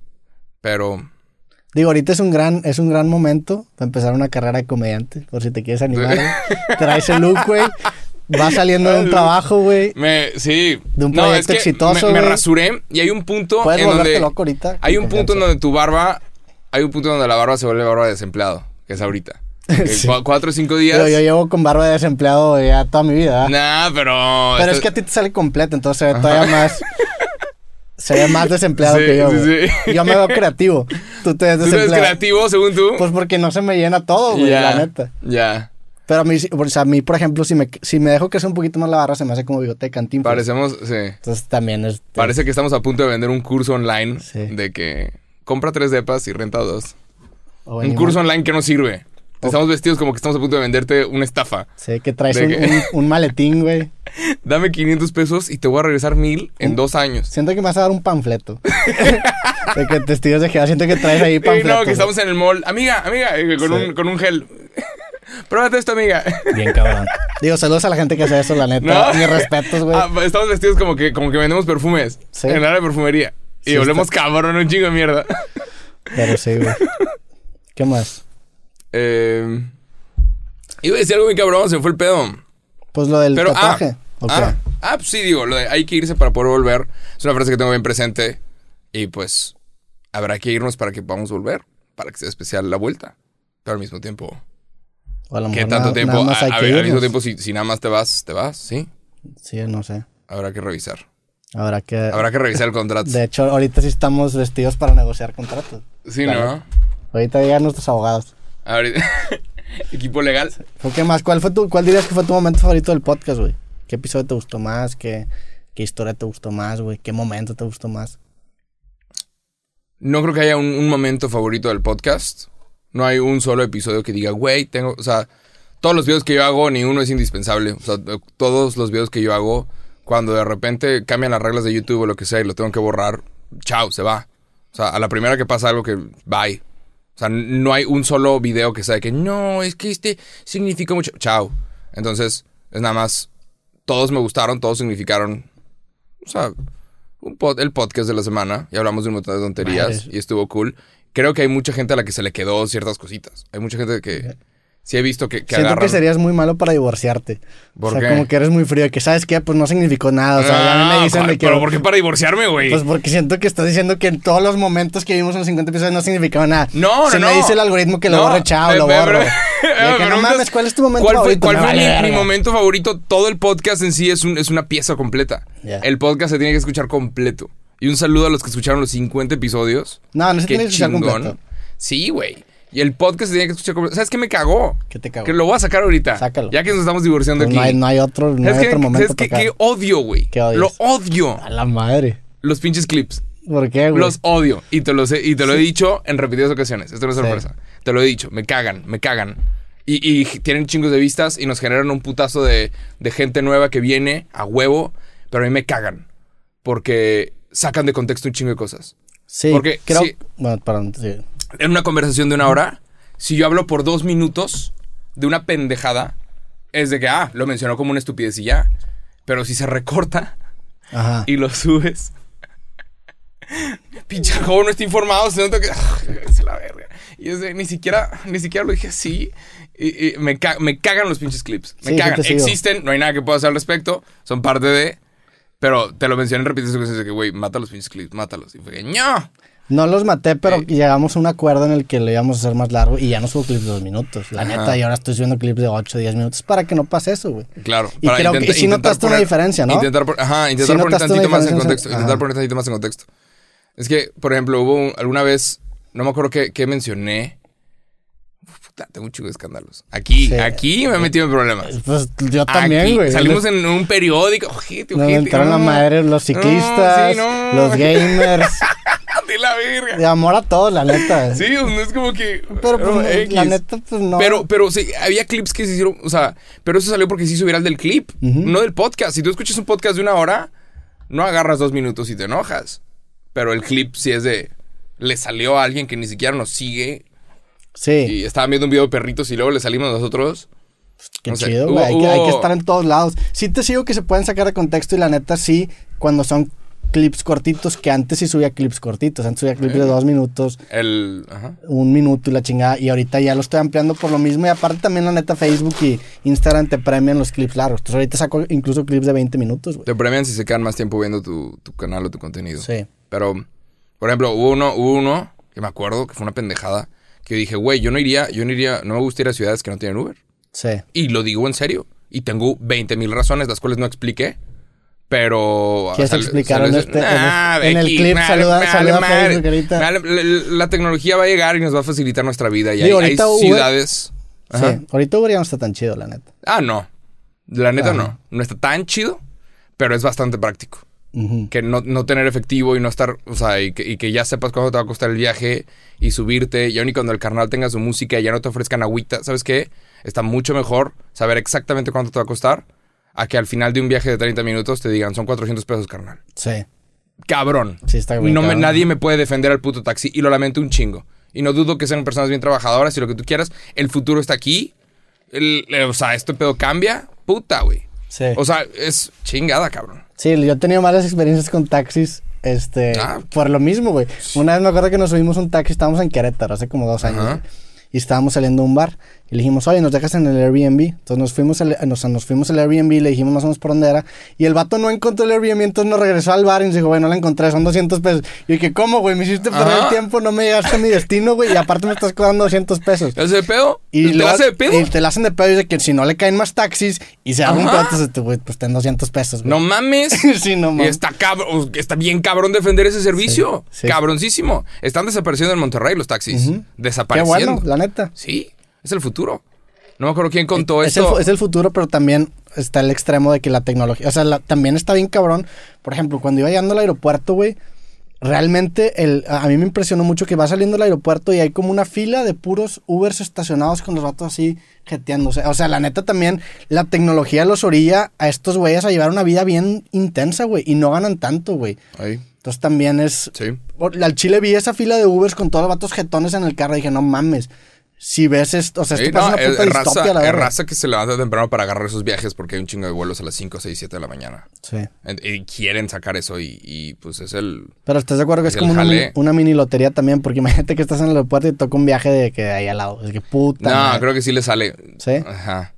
Pero, Digo, ahorita es un gran, es un gran momento para empezar una carrera de comediante, por si te quieres animar. güey. Traes el look, güey. Vas saliendo de un trabajo, güey. me, sí. De un No, proyecto es que exitoso, Me, me rasuré y hay un punto Puedes en volverte donde. loco ahorita. Hay un punto en donde tu barba. Hay un punto donde la barba se vuelve barba de desempleado, que es ahorita. Que Sí. Cuatro o cinco días. Pero yo llevo con barba de desempleado ya toda mi vida. ¿verdad? Nah, pero. Pero es que a ti te sale completa, entonces se ve todavía más. Se ve más desempleado Sí, que yo. sí. Yo me veo creativo. Tú te ves ¿Tú eres desempleado. creativo, según tú? Pues porque no se me llena todo, güey, la neta. Ya. Pero a mí, o sea, a mí, por ejemplo, si me, si me dejo crecer un poquito más la barra, se me hace como bigote de cantín. Parecemos, sí. Entonces también es... Parece que estamos a punto de vender un curso online de que compra tres depas y renta dos. o Un curso online que no sirve. Estamos vestidos como que estamos a punto de venderte una estafa. Sí, que traes ¿De un, qué? un- un maletín, güey. Dame 500 pesos y te voy a regresar mil en dos años. Siento que me vas a dar un panfleto. de que testigos de Jehová. Siento que traes ahí Sí, panfletos. no, que estamos en el mall. Amiga, amiga, eh, con, Sí. un, con un gel. Pruébate esto, amiga. Bien cabrón. Digo, saludos a la gente que hace eso, la neta. No. Mis respetos, güey. Ah, estamos vestidos como que, como que vendemos perfumes Sí. en el área de perfumería. Y está- cabrón, un chingo de mierda. Pero sí, güey. ¿Qué más? Eh, iba a decir algo muy cabrón, se me fue el pedo. Pues lo del Pero, ah, tatuaje. ¿o qué? ah, ah, pues sí, digo, lo de hay que irse para poder volver. Es una frase que tengo bien presente. Y pues habrá que irnos para que podamos volver. Para que sea especial la vuelta. Pero al mismo tiempo, O a lo ¿qué mejor tanto nada- tiempo? nada más A- hay a- que al mismo tiempo, si, si nada más te vas, te vas, sí. Sí, no sé. Habrá que revisar. Habrá que... Habrá que revisar el contrato. De hecho, ahorita sí estamos vestidos para negociar contratos. Sí, Claro. ¿no? Ahorita llegan nuestros abogados. Ahorita- Equipo legal. ¿Por qué más? ¿Cuál, fue tu, ¿Cuál dirías que fue tu momento favorito del podcast, güey? ¿Qué episodio te gustó más? ¿Qué, qué historia te gustó más, güey? ¿Qué momento te gustó más? No creo que haya un, un momento favorito del podcast. No hay un solo episodio que diga, güey, tengo. O sea, todos los videos que yo hago, ni uno es indispensable. O sea, todos los videos que yo hago, cuando de repente cambian las reglas de YouTube o lo que sea y lo tengo que borrar, chao, se va. O sea, a la primera que pasa algo que, bye. O sea, no hay un solo video que sea de que, no, es que este significa mucho. Chao. Entonces, es nada más. Todos me gustaron, todos significaron. O sea, un pod- el podcast de la semana y hablamos de un montón de tonterías Madre. y estuvo cool. Creo que hay mucha gente a la que se le quedó ciertas cositas. Hay mucha gente que sí he visto que, que Siento agarran. que serías muy malo para divorciarte. ¿Por o sea, qué? como que eres muy frío. Que, ¿sabes qué? Pues no significó nada. O sea, ya me Ah, dicen que... Pero ¿por qué para divorciarme, güey? Pues porque siento que estás diciendo que en todos los momentos que vimos en los 50 episodios no significaban nada. No, no, Se no. me dice el algoritmo que lo No, borre, chao, lo borro. que, no mames, ¿cuál es tu momento ¿Cuál fue, favorito? cuál fue mi, momento favorito? Todo el podcast en sí es, un- es una pieza completa. El podcast se tiene que escuchar completo. Y un saludo a los que escucharon los 50 episodios. No, no se Qué tiene que escuchar chingón. completo. Sí, güey. Y el podcast se tiene que escuchar. ¿Sabes qué me cagó? ¿Qué te cago? Que lo voy a sacar ahorita. Sácalo. Ya que nos estamos divorciando Pues aquí. no, hay, no hay otro, no ¿Sabes hay otro momento ¿Sabes qué, odio, güey? ¿Qué odias? Lo odio. A la madre. Los pinches clips. ¿Por qué, güey? Los odio. Y te, los he, y te lo he dicho en repetidas ocasiones. Esto no es Sí. sorpresa. Te lo he dicho. Me cagan, me cagan. Y, y tienen chingos de vistas y nos generan un putazo de, de gente nueva que viene a huevo. Pero a mí me cagan. Porque sacan de contexto un chingo de cosas. Sí, porque creo... Bueno, perdón, sí. En una conversación de una hora, si yo hablo por dos minutos de una pendejada, es de que, ah, lo mencionó como una estupidez y ya. Pero si se recorta Ajá. y lo subes. Pinche joven no está informado, se nota que. Se la verga. Y es de, ni siquiera, ni siquiera lo dije así. Y, y me, ca- me cagan los pinches clips. Me Sí, cagan. Existen, no hay nada que pueda hacer al respecto. Son parte de. Pero te lo mencioné en repetidas ocasiones de que, güey, mata los pinches clips, mátalos. Y fue que, ¡no! No los maté, pero Eh. llegamos a un acuerdo en el que lo íbamos a hacer más largo y ya no subo clips de dos minutos. La Ajá. neta, y ahora estoy subiendo clips de 8, 10 minutos para que no pase eso, güey. Claro. Y creo que sí notaste una diferencia, ¿no? Intentar, pon- ajá, intentar Sí poner tantito más en contexto. ajá. Intentar poner tantito más en contexto. Es que, por ejemplo, hubo un- alguna vez, no me acuerdo qué, qué mencioné. Puta, tengo un chico de escándalos. Aquí, Sí. aquí me he metido en problemas. Pues yo también, güey. Salimos en un periódico. Ojete, Nos ojete. entraron la no. madre los ciclistas, No, sí, no. los gamers. De la verga. de amor a todos, la neta. Sí, no es como que. Pero pues, X. la neta, pues no. Pero, pero sí, había clips que se hicieron, o sea, pero eso salió porque se hizo viral del clip, no del podcast. Si tú escuchas un podcast de una hora, no agarras dos minutos y te enojas. Pero el clip sí es de. Le salió a alguien que ni siquiera nos sigue sí, y estaban viendo un video de perritos y luego le salimos nosotros. qué chido, güey. Hay, que- hay que hubo- estar en todos lados. Sí te sigo que se pueden sacar de contexto y la neta sí, cuando son clips cortitos, que antes sí subía clips cortitos. Antes subía clips de dos minutos, El. Ajá. un minuto y la chingada. Y ahorita ya lo estoy ampliando por lo mismo. Y aparte también la neta Facebook y Instagram te premian los clips largos. Entonces ahorita saco incluso clips de 20 minutos, güey. Te premian si se quedan más tiempo viendo tu, tu canal o tu contenido. Sí. Pero, por ejemplo, hubo uno, hubo uno que me acuerdo que fue una pendejada. Que dije, güey, yo no iría, yo no iría, no me gusta ir a ciudades que no tienen Uber. Sí. Y lo digo en serio. Y tengo 20 mil razones, las cuales no expliqué. Pero. ¿Quieres sal- explicar en salió- este- en Nah, en el Becky, clip? madre, Saluda- saluda a la, tecnología va a llegar y nos va a facilitar nuestra vida. Y Digo, hay, Uber- ciudades. Ajá. Sí, ahorita Uber ya no está tan chido, la neta. Ah, no. La neta Ajá. no. No está tan chido, pero es bastante práctico. Que no, no tener efectivo y no estar, o sea, y que, y que ya sepas cuánto te va a costar el viaje y subirte. Y aún y cuando el carnal tenga su música y ya no te ofrezcan agüita, ¿sabes qué? Está mucho mejor saber exactamente cuánto te va a costar a que al final de un viaje de 30 minutos te digan son 400 pesos, carnal. Sí, Cabrón. sí está bien. No me- nadie me puede defender al puto taxi y lo lamento un chingo. Y no dudo que sean personas bien trabajadoras y lo que tú quieras. El futuro está aquí. El- el- o sea, este pedo cambia. Puta, güey. Sí. O sea, es chingada, cabrón. Sí, yo he tenido malas experiencias con taxis. Este, Ah. por lo mismo, güey. Una vez me acuerdo que nos subimos un taxi, estábamos en Querétaro hace como dos años. Ajá. Y estábamos saliendo a un bar. Y le dijimos, oye, nos dejas en el Airbnb. Entonces nos fuimos al, nos, nos fuimos al Airbnb, le dijimos más o menos por dónde era. Y el vato no encontró el Airbnb, entonces nos regresó al bar y nos dijo, güey, no la encontré, son 200 pesos. Y dije, ¿cómo, güey? Me hiciste perder Ajá. el tiempo, no me llegaste a mi destino, güey. Y aparte me estás cobrando 200 pesos. ¿Te hace de pedo? Y ¿Te la hace de pedo? Y te la hacen de pedo y dice que si no le caen más taxis y se este, güey, pues ten 200 pesos, güey. No mames. sí, no mames. está cabrón, está bien cabrón defender ese servicio. Sí, sí. Cabroncísimo. Están desapareciendo en Monterrey los taxis. Ujú. Qué Desapareciendo. bueno, la neta. Sí, es el futuro. No me acuerdo quién contó es, esto. es el futuro, pero también está el extremo de que la tecnología, o sea, la- también está bien cabrón. Por ejemplo, cuando iba llegando al aeropuerto, güey, realmente el, a mí me impresionó mucho que va saliendo del aeropuerto y hay como una fila de puros Ubers estacionados con los vatos así jeteándose. O sea, la neta también, la tecnología los orilla a estos güeyes a llevar una vida bien intensa, güey, y no ganan tanto, güey. Entonces también es... sí. Al Chile vi esa fila de Ubers con todos los vatos jetones en el carro y dije, no mames. Si ves esto, o sea, esto Sí, pasa no, una es, puta es raza, la es raza que se levanta temprano para agarrar esos viajes porque hay un chingo de vuelos a las 5, 6, 7 de la mañana. Sí. En- Y quieren sacar eso y, y, pues es el... Pero estás de acuerdo que es El como una, una mini lotería también, porque imagínate que estás en el aeropuerto y toca un viaje de que de ahí al lado. Es que puta. No, madre. creo que sí le sale. ¿Sí? Ajá.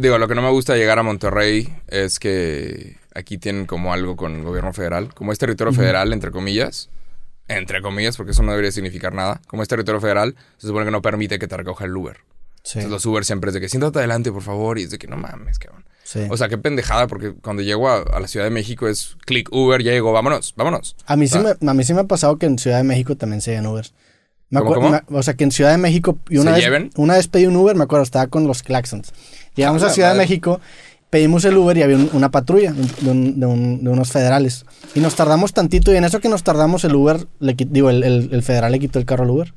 Digo, lo que no me gusta de llegar a Monterrey es que aquí tienen como algo con el gobierno federal. Como es territorio federal, entre comillas. Entre comillas, porque eso no debería significar nada. Como es territorio federal, se supone que no permite que te recoja el Uber. Sí, Entonces los Uber siempre es de que siéntate adelante, por favor. Y es de que no mames, cabrón. sí. O sea, qué pendejada, porque cuando llego a, a la Ciudad de México es clic Uber, ya llegó, vámonos, vámonos. a, mí sí o sea, me, a mí sí me ha pasado que en Ciudad de México también se llevan Ubers. Me ¿Cómo, acuer- cómo? me- o sea, que en Ciudad de México... Y una, ¿Se vez, lleven? una vez pedí un Uber, me acuerdo, estaba con los Claxons. Llegamos A a la Ciudad de. México, pedimos el Uber y había un- una patrulla de, un- de un- de unos federales. Y nos tardamos tantito y en eso que nos tardamos el Uber, le, digo, el, el- el federal le quitó el carro al Uber.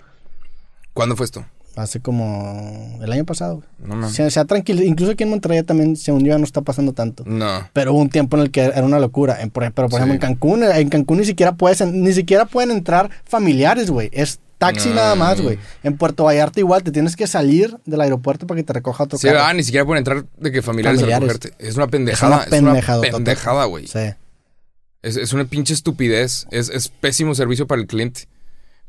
¿Cuándo fue esto? Hace como el año pasado. güey. No mames. Se, se ha tranquilo. Incluso aquí en Monterrey también, según yo, ya no está pasando tanto. No. Pero hubo un tiempo en el que era una locura. En- pero por Sí. ejemplo en Cancún, en Cancún ni siquiera puedes, en- ni siquiera pueden entrar familiares, güey. Es taxi nada más, güey. En Puerto Vallarta igual, te tienes que salir del aeropuerto para que te recoja otro Sí, carro. ah, ni siquiera pueden entrar de que familiares, Familiares. a recogerte. Es una pendejada. Es una pendejada, Es una pendejada, güey. Sí. Es, es una pinche estupidez. Es, es pésimo servicio para el cliente.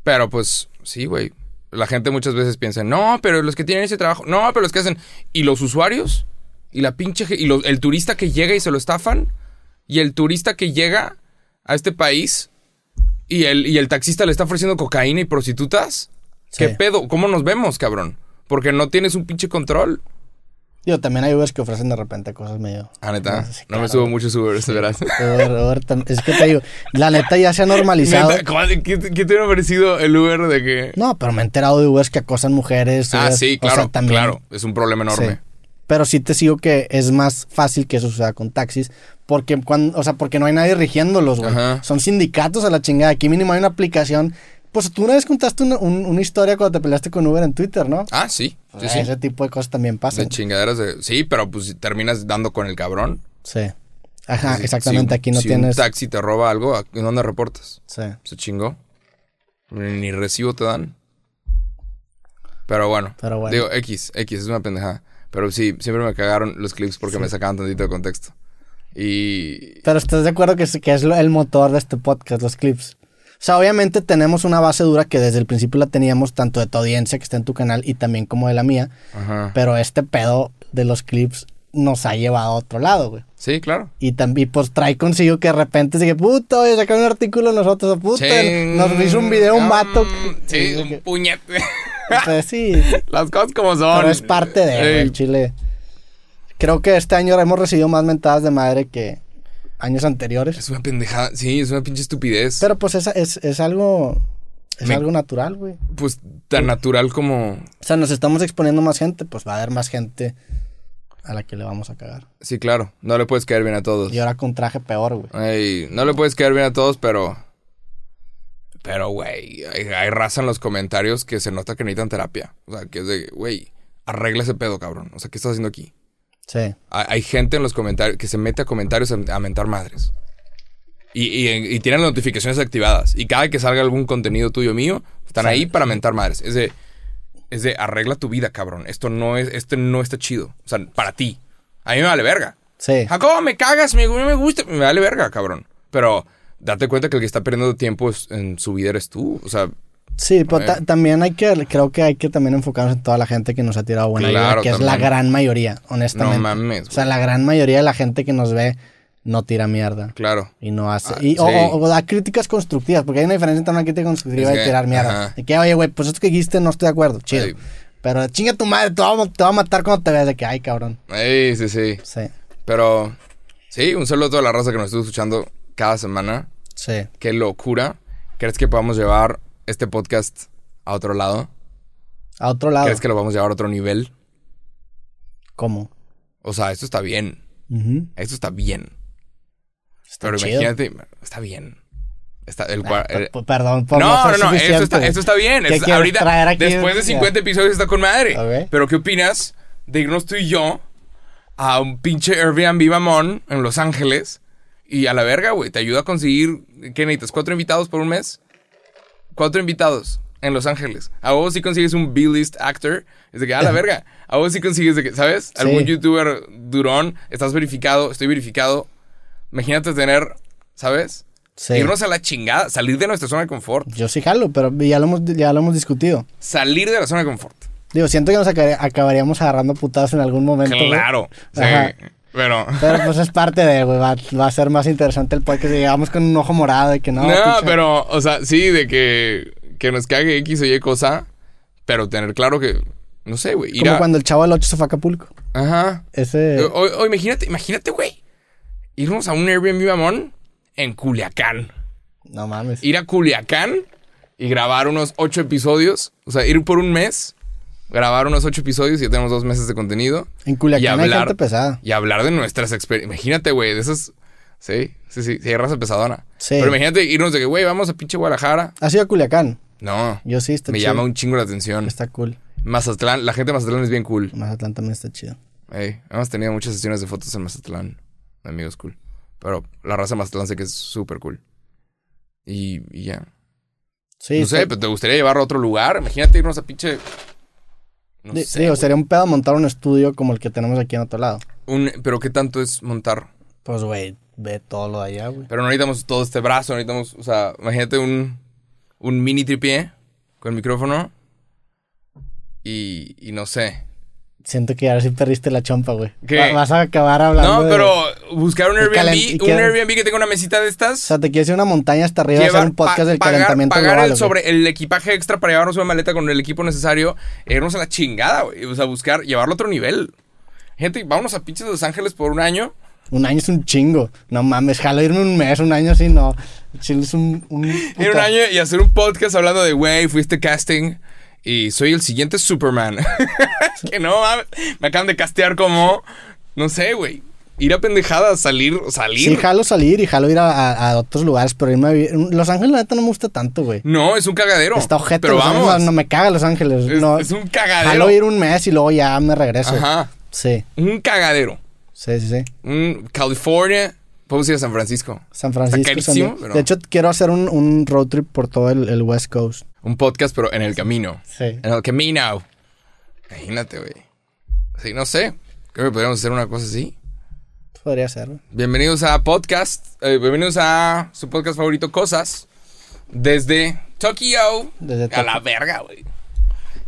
Pero pues, sí, güey. La gente muchas veces piensa, no, pero los que tienen ese trabajo, no, pero los que hacen. ¿Y los usuarios? ¿Y la pinche. ¿Y los- el turista que llega y se lo estafan? ¿Y el turista que llega a este país y el, y el taxista le está ofreciendo cocaína y prostitutas? ¿Qué Sí. pedo? ¿Cómo nos vemos, cabrón? Porque no tienes un pinche control. Digo, también hay Ubers que ofrecen de repente cosas medio... Ah, neta. Sí, no me subo muchos Ubers, verás. Uber, Uber es que te digo, la neta ya se ha normalizado. Neta, ¿cuál- ¿Qué, qué te hubiera parecido el Uber de que.? No, pero me he enterado de Ubers que acosan mujeres. ah, sí, o sea, claro, también- claro. Es un problema enorme. Sí. Pero sí te sigo que es más fácil que eso suceda con taxis. Porque cuando, o sea, porque no hay nadie rigiéndolos, güey. Son sindicatos a la chingada. Aquí mínimo hay una aplicación. Pues tú una vez contaste una, un- una historia cuando te peleaste con Uber en Twitter, ¿no? Ah, sí. Sí, sí. Ese tipo de cosas también De pasan. chingaderas de. Sí, pero pues si terminas dando con el cabrón. Sí. Ajá, Si- exactamente. si Aquí no si tienes. un taxi te roba algo, ¿a- ¿en dónde reportas? Sí. Se chingó. Ni recibo te dan. Pero bueno. Pero bueno. Digo, X, X, es una pendejada. Pero sí, siempre me cagaron los clips porque me sacaban tantito de contexto. Y. Pero estás de acuerdo que es, que es lo- el motor de este podcast, los clips. O sea, obviamente tenemos una base dura que desde el principio la teníamos tanto de tu audiencia que está en tu canal y también como de la mía. Ajá. Pero este pedo de los clips nos ha llevado a otro lado, güey. Sí, claro. Y también, pues trae consigo que de repente sigue, puta, oye, sacaron un artículo nosotros, puta, Ching. nos hizo un video un vato. Mm, Sí, un puñete. pues sí, Las cosas como son. pero es parte de, Eh, el Chile. Creo que este año hemos recibido más mentadas de madre que años anteriores. Es una pendejada. Sí, es una pinche estupidez. Pero pues es, es, es algo. Es Me- algo natural, güey. Pues tan natural como... O sea, nos estamos exponiendo más gente, pues va a haber más gente a la que le vamos a cagar. Sí, claro. No le puedes caer bien a todos. Y ahora con traje peor, güey. Ey, no le puedes caer bien a todos, pero... Pero, güey, hay, hay raza en los comentarios que se nota que necesitan terapia. O sea, que es de, güey, arregla ese pedo, cabrón. O sea, ¿qué estás haciendo aquí? Sí. Hay, hay gente en los comentarios que se mete a comentarios a, a mentar madres. Y, y, y tienen las notificaciones activadas. Y cada que salga algún contenido tuyo mío, están Sí. ahí para mentar madres. Es de, es de arregla tu vida, cabrón. Esto no es, este no está chido. O sea, para ti. A mí me vale verga. Sí. Jacobo, me cagas, me, me gusta. Me vale verga, cabrón. Pero date cuenta que el que está perdiendo tiempo en su vida eres tú. O sea, Sí, pero ta- también hay que, creo que hay que también enfocarnos en toda la gente que nos ha tirado buena Claro, ayuda, que es la gran mayoría, honestamente. no mames. O sea, la gran mayoría de la gente que nos ve no tira mierda. claro. Y no hace. Ah, y, o, sí. o- o da críticas constructivas, porque hay una diferencia entre una crítica constructiva Es y tirar mierda. ajá. De que, oye, güey, pues esto que dijiste no estoy de acuerdo. Chido. Pero chinga tu madre, te va, a- te va a matar cuando te veas de que, ay, cabrón. Ey, sí, sí. Sí, Pero sí, un saludo a toda la raza que nos estuvo escuchando cada semana. sí. Qué locura. ¿Crees que podamos llevar este podcast a otro lado? A otro lado. ¿Crees que lo vamos a llevar a otro nivel? ¿Cómo? O sea, esto está bien. Esto está bien. Está Pero chido. imagínate, está bien. Está el, Ah, el- perdón por no, no, no, esto está, esto está bien. ¿Qué Es- quieres ahorita, aquí? después de Ya. 50 episodios está con madre. Pero ¿qué opinas de irnos tú y yo a un pinche Airbnb mamón en Los Ángeles? Y a la verga, güey, te ayuda a conseguir, ¿qué necesitas? ¿Cuatro invitados por un mes? Cuatro invitados en Los Ángeles. A vos sí consigues un B-list actor. Es de que, a la verga. A vos sí consigues, de que, ¿sabes? Algún youtuber durón, estás verificado, estoy verificado. Imagínate tener, ¿sabes? Sí. Irnos a la chingada, salir de nuestra zona de confort. Yo sí jalo, pero ya lo hemos, ya lo hemos discutido. Salir de la zona de confort. Digo, siento que nos acabar- acabaríamos agarrando putadas en algún momento. Claro. Pero. Pero pues es parte de, güey. Va, va a ser más interesante el podcast. Llegamos con un ojo morado y que no. No, pero, o sea, sí, de que, que nos cague X o Y cosa, pero tener claro que, no sé, güey. Como a- cuando el chavo del 8 se fue a Acapulco. Ajá. Ese. O, o imagínate, imagínate, güey. Irnos a un Airbnb mamón en Culiacán. No mames. Ir a Culiacán y grabar unos ocho episodios. O sea, ir por un mes, grabar unos ocho episodios y ya tenemos dos meses de contenido. En Culiacán y hay hablar- gente pesada. Y hablar de nuestras experiencias. Imagínate, güey, de esas. Sí, sí, sí, sí, hay raza pesadona. Sí. Pero imagínate irnos de que, güey, vamos a pinche Guadalajara. ¿Has ido a Culiacán? No. Yo sí, está me chido. llama un chingo la atención. Está cool. Mazatlán, la gente de Mazatlán es bien cool. Mazatlán también está chido. Ey, hemos tenido muchas sesiones de fotos en Mazatlán. Amigos cool. Pero la raza de Mazatlán sé que es súper cool. Y, y ya. Sí, no sé, pero te gustaría llevarlo a otro lugar. Imagínate irnos a pinche. No di- sé. digo, güey. sería un pedo montar un estudio como el que tenemos aquí en otro lado. Un- pero qué tanto es montar. Pues, güey, ve todo lo de allá, güey. Pero no necesitamos todo este brazo, no necesitamos. O sea, imagínate un, un mini tripié con micrófono. Y, y no sé. Siento que ahora sí perdiste la chompa, güey. ¿Qué? Va- Vas a acabar hablando. No, de- pero buscar un Airbnb, un Airbnb que tenga una mesita de O estas. sea, te quieres ir a una montaña hasta arriba y hacer un podcast pa- del pagar, calentamiento pagar global. el, güey. sobre el equipaje extra para llevarnos una maleta con el equipo necesario, irnos a la chingada, güey. O sea, buscar, llevarlo a otro nivel. Gente, vámonos a pinches Los Ángeles por un año. Un año es un chingo. No mames, jalo irme un mes, un año así, no. Chile es un... un Ir un año y hacer un podcast hablando de, güey, fuiste casting y soy el siguiente Superman. que no me acaban de castear como, no sé, güey. Ir a pendejadas, salir, salir. Sí, jalo salir y jalo ir a, a- a otros lugares, pero irme a vivir... Los Ángeles, la neta, no me gusta tanto, güey. no, es un cagadero. Está ojete. Pero Ángeles, vamos. no me caga Los Ángeles. es, no, es un cagadero. jalo ir un mes y luego ya me regreso. Ajá. Sí, Un cagadero. sí, sí, sí. Un California. Podemos ir a San Francisco. San Francisco. San carísimo, Diego. pero- De hecho, quiero hacer un, un road trip por todo el, el West Coast. Un podcast, pero en el camino. Sí. En el camino. Imagínate, güey. Sí, no sé. Creo que podríamos hacer una cosa así. Podría ser. Bienvenidos a podcast. eh, bienvenidos a su podcast favorito, Cosas. Desde Tokio. Desde a la verga, güey.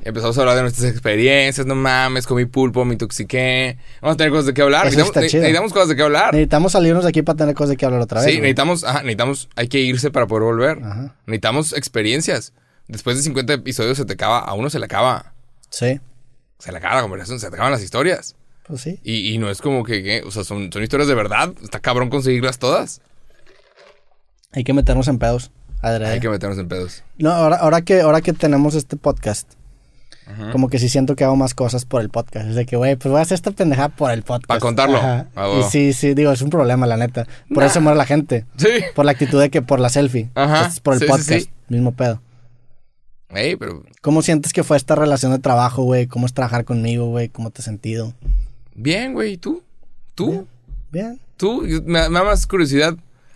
Empezamos a hablar de nuestras experiencias. No mames, comí pulpo, me intoxiqué. Vamos a tener cosas de qué hablar. Eso necesitamos, está ne- chido. necesitamos cosas de qué hablar. Necesitamos salirnos de aquí para tener cosas de qué hablar otra vez. Sí, güey. necesitamos, ajá, necesitamos, hay que irse para poder volver. Ajá. Necesitamos experiencias. Después de 50 episodios se te acaba, a uno se le acaba, Sí, se le acaba la conversación, se te acaban las historias. pues sí. Y, y no es como que, que, o sea, son, son historias de verdad. Está cabrón conseguirlas todas. Hay que meternos en pedos. adrede. Hay que meternos en pedos. No, ahora, ahora, que, ahora que tenemos este podcast, Ajá. como que sí siento que hago más cosas por el podcast. Es de que, güey, pues voy a hacer esta pendejada por el podcast. Pa' contarlo. Ajá. Ah. Y sí, sí, digo, es un problema, la neta. Por Nah. eso muere la gente. Sí. Por la actitud de que por la selfie. Ajá. Por el Sí, podcast. sí. Mismo pedo. Ey, pero ¿Cómo sientes que fue esta relación de trabajo, güey? ¿Cómo es trabajar conmigo, güey? ¿Cómo te has sentido? bien, güey. ¿Y tú? ¿Tú? Bien. ¿Tú? Me da más curiosidad.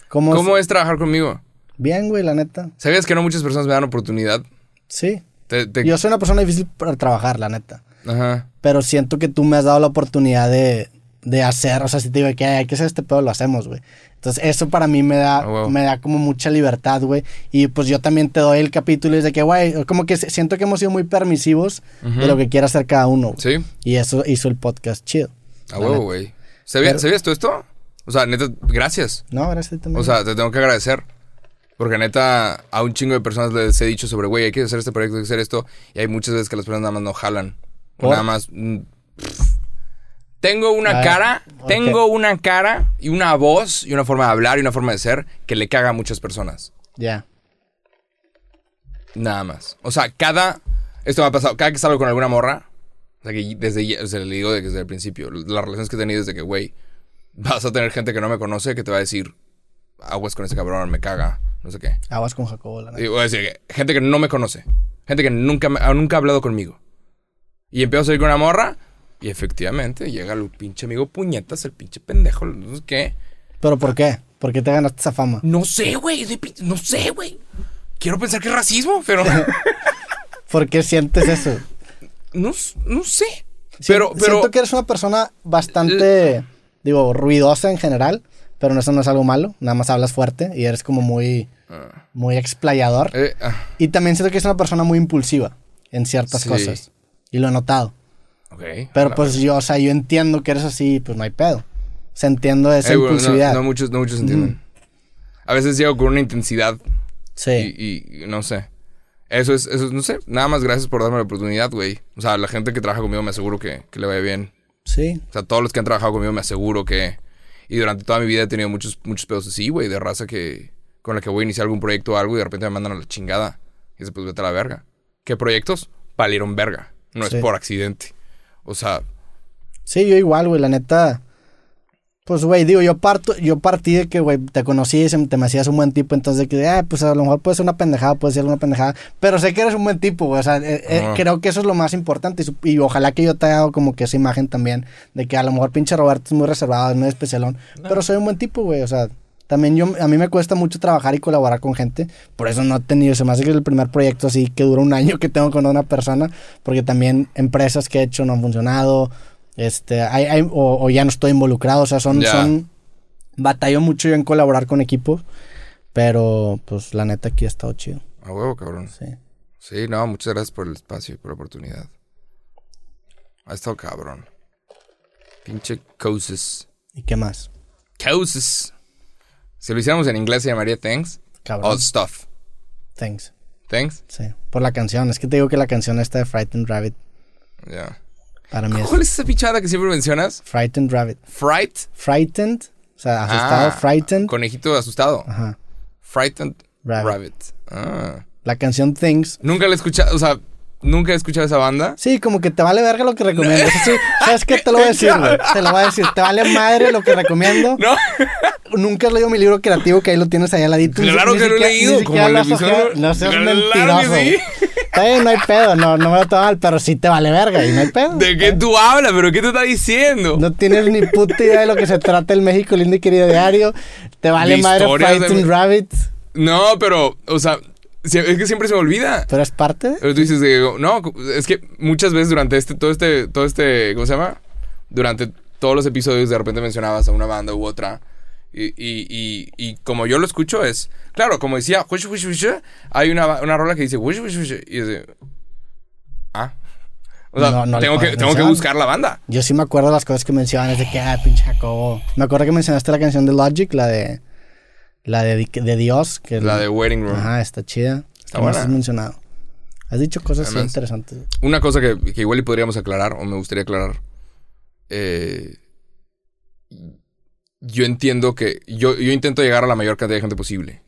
¿Cómo, ¿Cómo es trabajar conmigo? Bien, güey, la neta. ¿Sabías que no muchas personas me dan oportunidad? Sí. Te- te- Yo soy una persona difícil para trabajar, la neta. Ajá. Pero siento que tú me has dado la oportunidad de, de hacer, o sea, si te digo que "Ay, hay que hacer este pedo, lo hacemos, güey. Entonces, eso para mí me da, Ah, me da como mucha libertad, güey. Y pues yo también te doy el capítulo y es de que, güey, como que siento que hemos sido muy permisivos de lo que quiera hacer cada uno. Sí. Y eso hizo el podcast chido. A La huevo, güey. ¿Sabía- Pero- ¿Sabías tú esto? O sea, neta, gracias. No, gracias a ti también. O sea, te tengo que agradecer. Porque neta, a un chingo de personas les he dicho sobre, güey, hay que hacer este proyecto, hay que hacer esto. Y hay muchas veces que las personas nada más no jalan. Nada más. mm, pff. Tengo una cara, tengo una cara y una voz y una forma de hablar y una forma de ser que le caga a muchas personas. ya. Nada más. O sea, cada. Esto me ha pasado. Cada que salgo con alguna morra. O sea, que desde. O sea, le digo desde el principio. Las relaciones que he tenido desde que, güey. Vas a tener gente que no me conoce que te va a decir. Aguas con ese cabrón, me caga. No sé qué. Aguas con Jacobo, la neta. Y voy a decir que gente que no me conoce. Gente que nunca, me- nunca ha hablado conmigo. Y empiezo a salir con una morra. Y efectivamente llega el pinche amigo puñetas, el pinche pendejo. No sé qué. ¿Pero por qué? ¿Por qué te ganaste esa fama? No sé, güey. No sé, güey. Quiero pensar que es racismo, pero. ¿Por qué sientes eso? no, no sé. Pero. Siento que eres una persona bastante, digo, ruidosa en general, pero eso no es algo malo. Nada más hablas fuerte y eres como muy, Ah, muy explayador. eh, ah, Y también siento que eres una persona muy impulsiva en ciertas Sí. cosas. Y lo he notado. ok. Pero pues yo, o sea, yo entiendo que eres así, pues no hay pedo. O sea, entiendo esa Eh, no- impulsividad. No, muchos, no muchos entienden. A veces llego con una intensidad sí. y, y no sé. Eso es, eso es, no sé. Nada más gracias por darme la oportunidad, güey. O sea, la gente que trabaja conmigo me aseguro que, que le vaya bien. Sí. O sea, todos los que han trabajado conmigo me aseguro que... Y durante toda mi vida he tenido muchos, muchos pedos así, güey, de raza que... Con la que voy a iniciar algún proyecto o algo y de repente me mandan a la chingada. Y después vete a la verga. ¿Qué proyectos? Valieron verga. No Sí. es por accidente. O sea, Sí, yo igual, güey, la neta. Pues, güey, digo, yo parto, yo partí de que, güey, te conocí y te me hacías un buen tipo, entonces de que, ah, pues a lo mejor puede ser una pendejada, puede ser una pendejada, pero sé que eres un buen tipo, güey, o sea, eh, eh, creo que eso es lo más importante y, ojalá que yo te haya dado como que esa imagen también, de que a lo mejor pinche Roberto es muy reservado, es muy especialón, pero soy un buen tipo, güey, o sea, también yo, a mí me cuesta mucho trabajar y colaborar con gente, por eso no he tenido, se me hace que es el primer proyecto así que dura un año que tengo con una persona, porque también empresas que he hecho no han funcionado, este, hay, hay- o, o ya no estoy involucrado, o sea, son, Ya. son, batallo mucho yo en colaborar con equipos, pero pues la neta aquí ha estado chido, a huevo, cabrón. sí. Sí, no, muchas gracias por el espacio y por la oportunidad. Ha estado cabrón. Pinche cosas. ¿Y qué más? Cosas. Si lo hiciéramos en inglés se llamaría thanks. Cabrón. Odd stuff. Thanks. Thanks. Sí, por la canción, es que te digo que la canción esta de Frightened Rabbit, Ya. Para mí ¿Cuál es esa pichada que siempre mencionas? Frightened Rabbit. Fright. Frightened, o sea, asustado, Ah, frightened. Conejito asustado. Ajá. Frightened Rabbit. rabbit. Ah. La canción Things. Nunca la he escuchado, o sea, nunca he escuchado esa banda. Sí, como que te vale verga lo que recomiendo. Sí, ¿sabes qué? Te lo voy a decir, güey. Te lo voy a decir. Te vale madre lo que recomiendo. No. Nunca has leído mi libro creativo, que ahí lo tienes ahí al ladito. Claro ni que lo he leído, como el episodio-. No seas Claro que mentiroso. sí. Bien, no hay pedo. No, no me lo tomo mal, pero sí te vale verga y no hay pedo. ¿De qué tú hablas? ¿Pero qué te está diciendo? No tienes ni puta idea de lo que se trata el México lindo y querido diario. Te vale De madre de Fighting mi- Rabbits. No, pero, o sea, es que siempre se me olvida. Pero es parte. de- Pero tú dices, de, no, es que muchas veces durante este, todo este, todo este, ¿cómo se llama? Durante todos los episodios de repente mencionabas a una banda u otra. Y, y, y, y como yo lo escucho es, claro, como decía, hay una, una rola que dice, y es de, ah. O sea, No, no le tengo, que, tengo que buscar la banda. Yo sí me acuerdo las cosas que mencionas de que, ah, pinche Jacobo. Me acuerdo que mencionaste la canción de Logic, la de. La de, de Dios. Que La de Wedding Room. Ajá, está chida. Está ¿Qué más buena. has mencionado? Has dicho cosas Además- interesantes. Una cosa que, que igual y podríamos aclarar, o me gustaría aclarar. eh, yo entiendo que. Yo, yo intento llegar a la mayor cantidad de gente posible.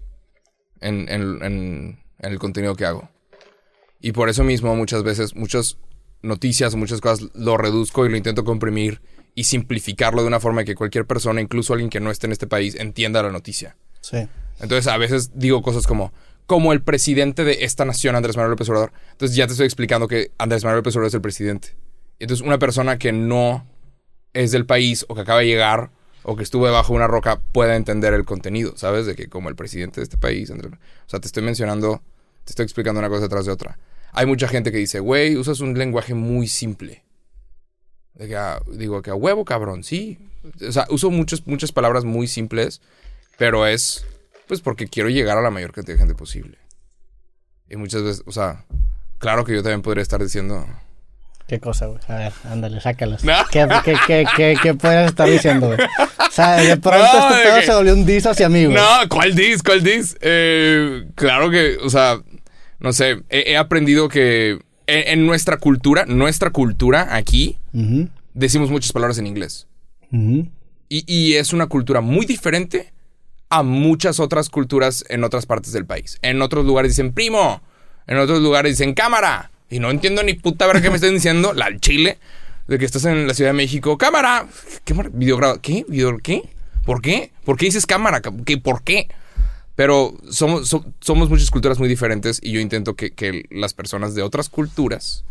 en, en- en- en el contenido que hago. Y por eso mismo muchas veces, muchas noticias, muchas cosas lo reduzco y lo intento comprimir y simplificarlo de una forma que cualquier persona, incluso alguien que no esté en este país, entienda la noticia. Sí. Entonces a veces digo cosas como, como el presidente de esta nación, Andrés Manuel López Obrador. Entonces ya te estoy explicando que Andrés Manuel López Obrador es el presidente. Entonces una persona que no es del país o que acaba de llegar o que estuvo debajo de una roca pueda entender el contenido, ¿sabes? De que como el presidente de este país, o sea, te estoy mencionando, te estoy explicando una cosa detrás de otra. Hay mucha gente que dice, güey, usas un lenguaje muy simple. De que, ah, digo que a huevo, cabrón, sí. O sea, uso muchas, muchas palabras muy simples, pero es pues porque quiero llegar a la mayor cantidad de gente posible. Y muchas veces, o sea, claro que yo también podría estar diciendo. ¿Qué cosa, güey? A ver, ándale, sácalos. No. ¿Qué, qué, qué, qué, qué puedes estar diciendo, güey? O sea, de pronto No, este pedo que- se volvió un diss hacia mí, güey. No, ¿cuál dis? ¿Cuál dis? Eh, claro que, o sea, no sé, he, he aprendido que en, en nuestra cultura, nuestra cultura aquí, decimos muchas palabras en inglés. Y, y es una cultura muy diferente a muchas otras culturas en otras partes del país. En otros lugares dicen primo, en otros lugares dicen cámara. Y no entiendo ni puta ver qué me están diciendo, la al chile, de que estás en la Ciudad de México, cámara. ¿Qué? Videogrado. ¿Qué? ¿Video qué? ¿Por qué? ¿Por qué dices cámara? ¿Qué? ¿Por qué? Pero somos, so- somos muchas culturas muy diferentes y yo intento que, que las personas de otras culturas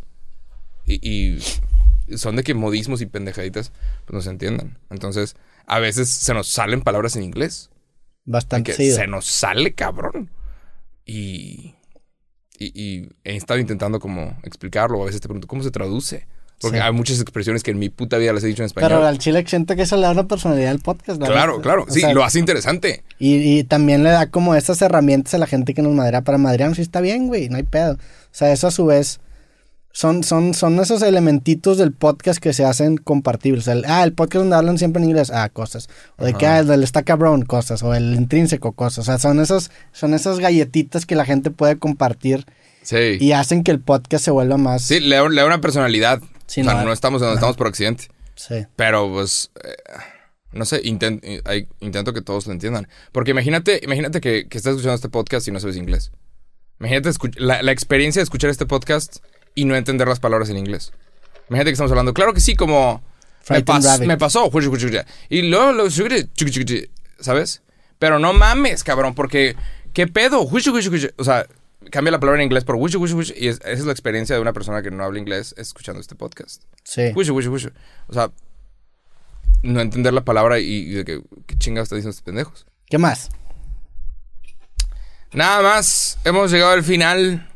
y, y son de que modismos y pendejaditas pues nos entiendan. Entonces, a veces se nos salen palabras en inglés. Bastante Que se nos sale, cabrón. Y, y, y he estado intentando como explicarlo. A veces te pregunto, ¿cómo se traduce? Porque Sí. hay muchas expresiones que en mi puta vida las he dicho en español. Pero al chile siento que eso le da una personalidad al podcast, la claro, claro. O Sí, sea, lo hace interesante. Y, y también le da como estas herramientas a la gente que nos madrea para madrearnos. Y está bien, güey, no hay pedo. O sea, eso a su vez son, son, son esos elementitos del podcast que se hacen compartibles. El- ah, el podcast donde hablan siempre en inglés, ah, cosas. O de que, Ajá. ah, el del está cabrón, cosas. O el intrínseco, cosas. O sea, son, esos, son esas galletitas que la gente puede compartir Sí. y hacen que el podcast se vuelva más... Sí, le le da una personalidad. Sí, o sea, no, no, estamos donde ajá. estamos por accidente. Sí. Pero pues, eh, no sé, inten- eh, intento que todos lo entiendan. Porque imagínate, imagínate que, que estás escuchando este podcast y no sabes inglés. Imagínate la, la experiencia de escuchar este podcast y no entender las palabras en inglés. Imagínate que estamos hablando, claro que sí, como me, pas- me pasó, y luego lo ¿sabes? Pero no mames, cabrón, porque ¿qué pedo? O sea, cambia la palabra en inglés por y es- esa es la experiencia de una persona que no habla inglés escuchando este podcast. Sí. Wishu, wishu, wishu. O sea, no entender la palabra y, y de que, ¿qué chingados están diciendo estos pendejos? ¿Qué más? Nada más, hemos llegado al final.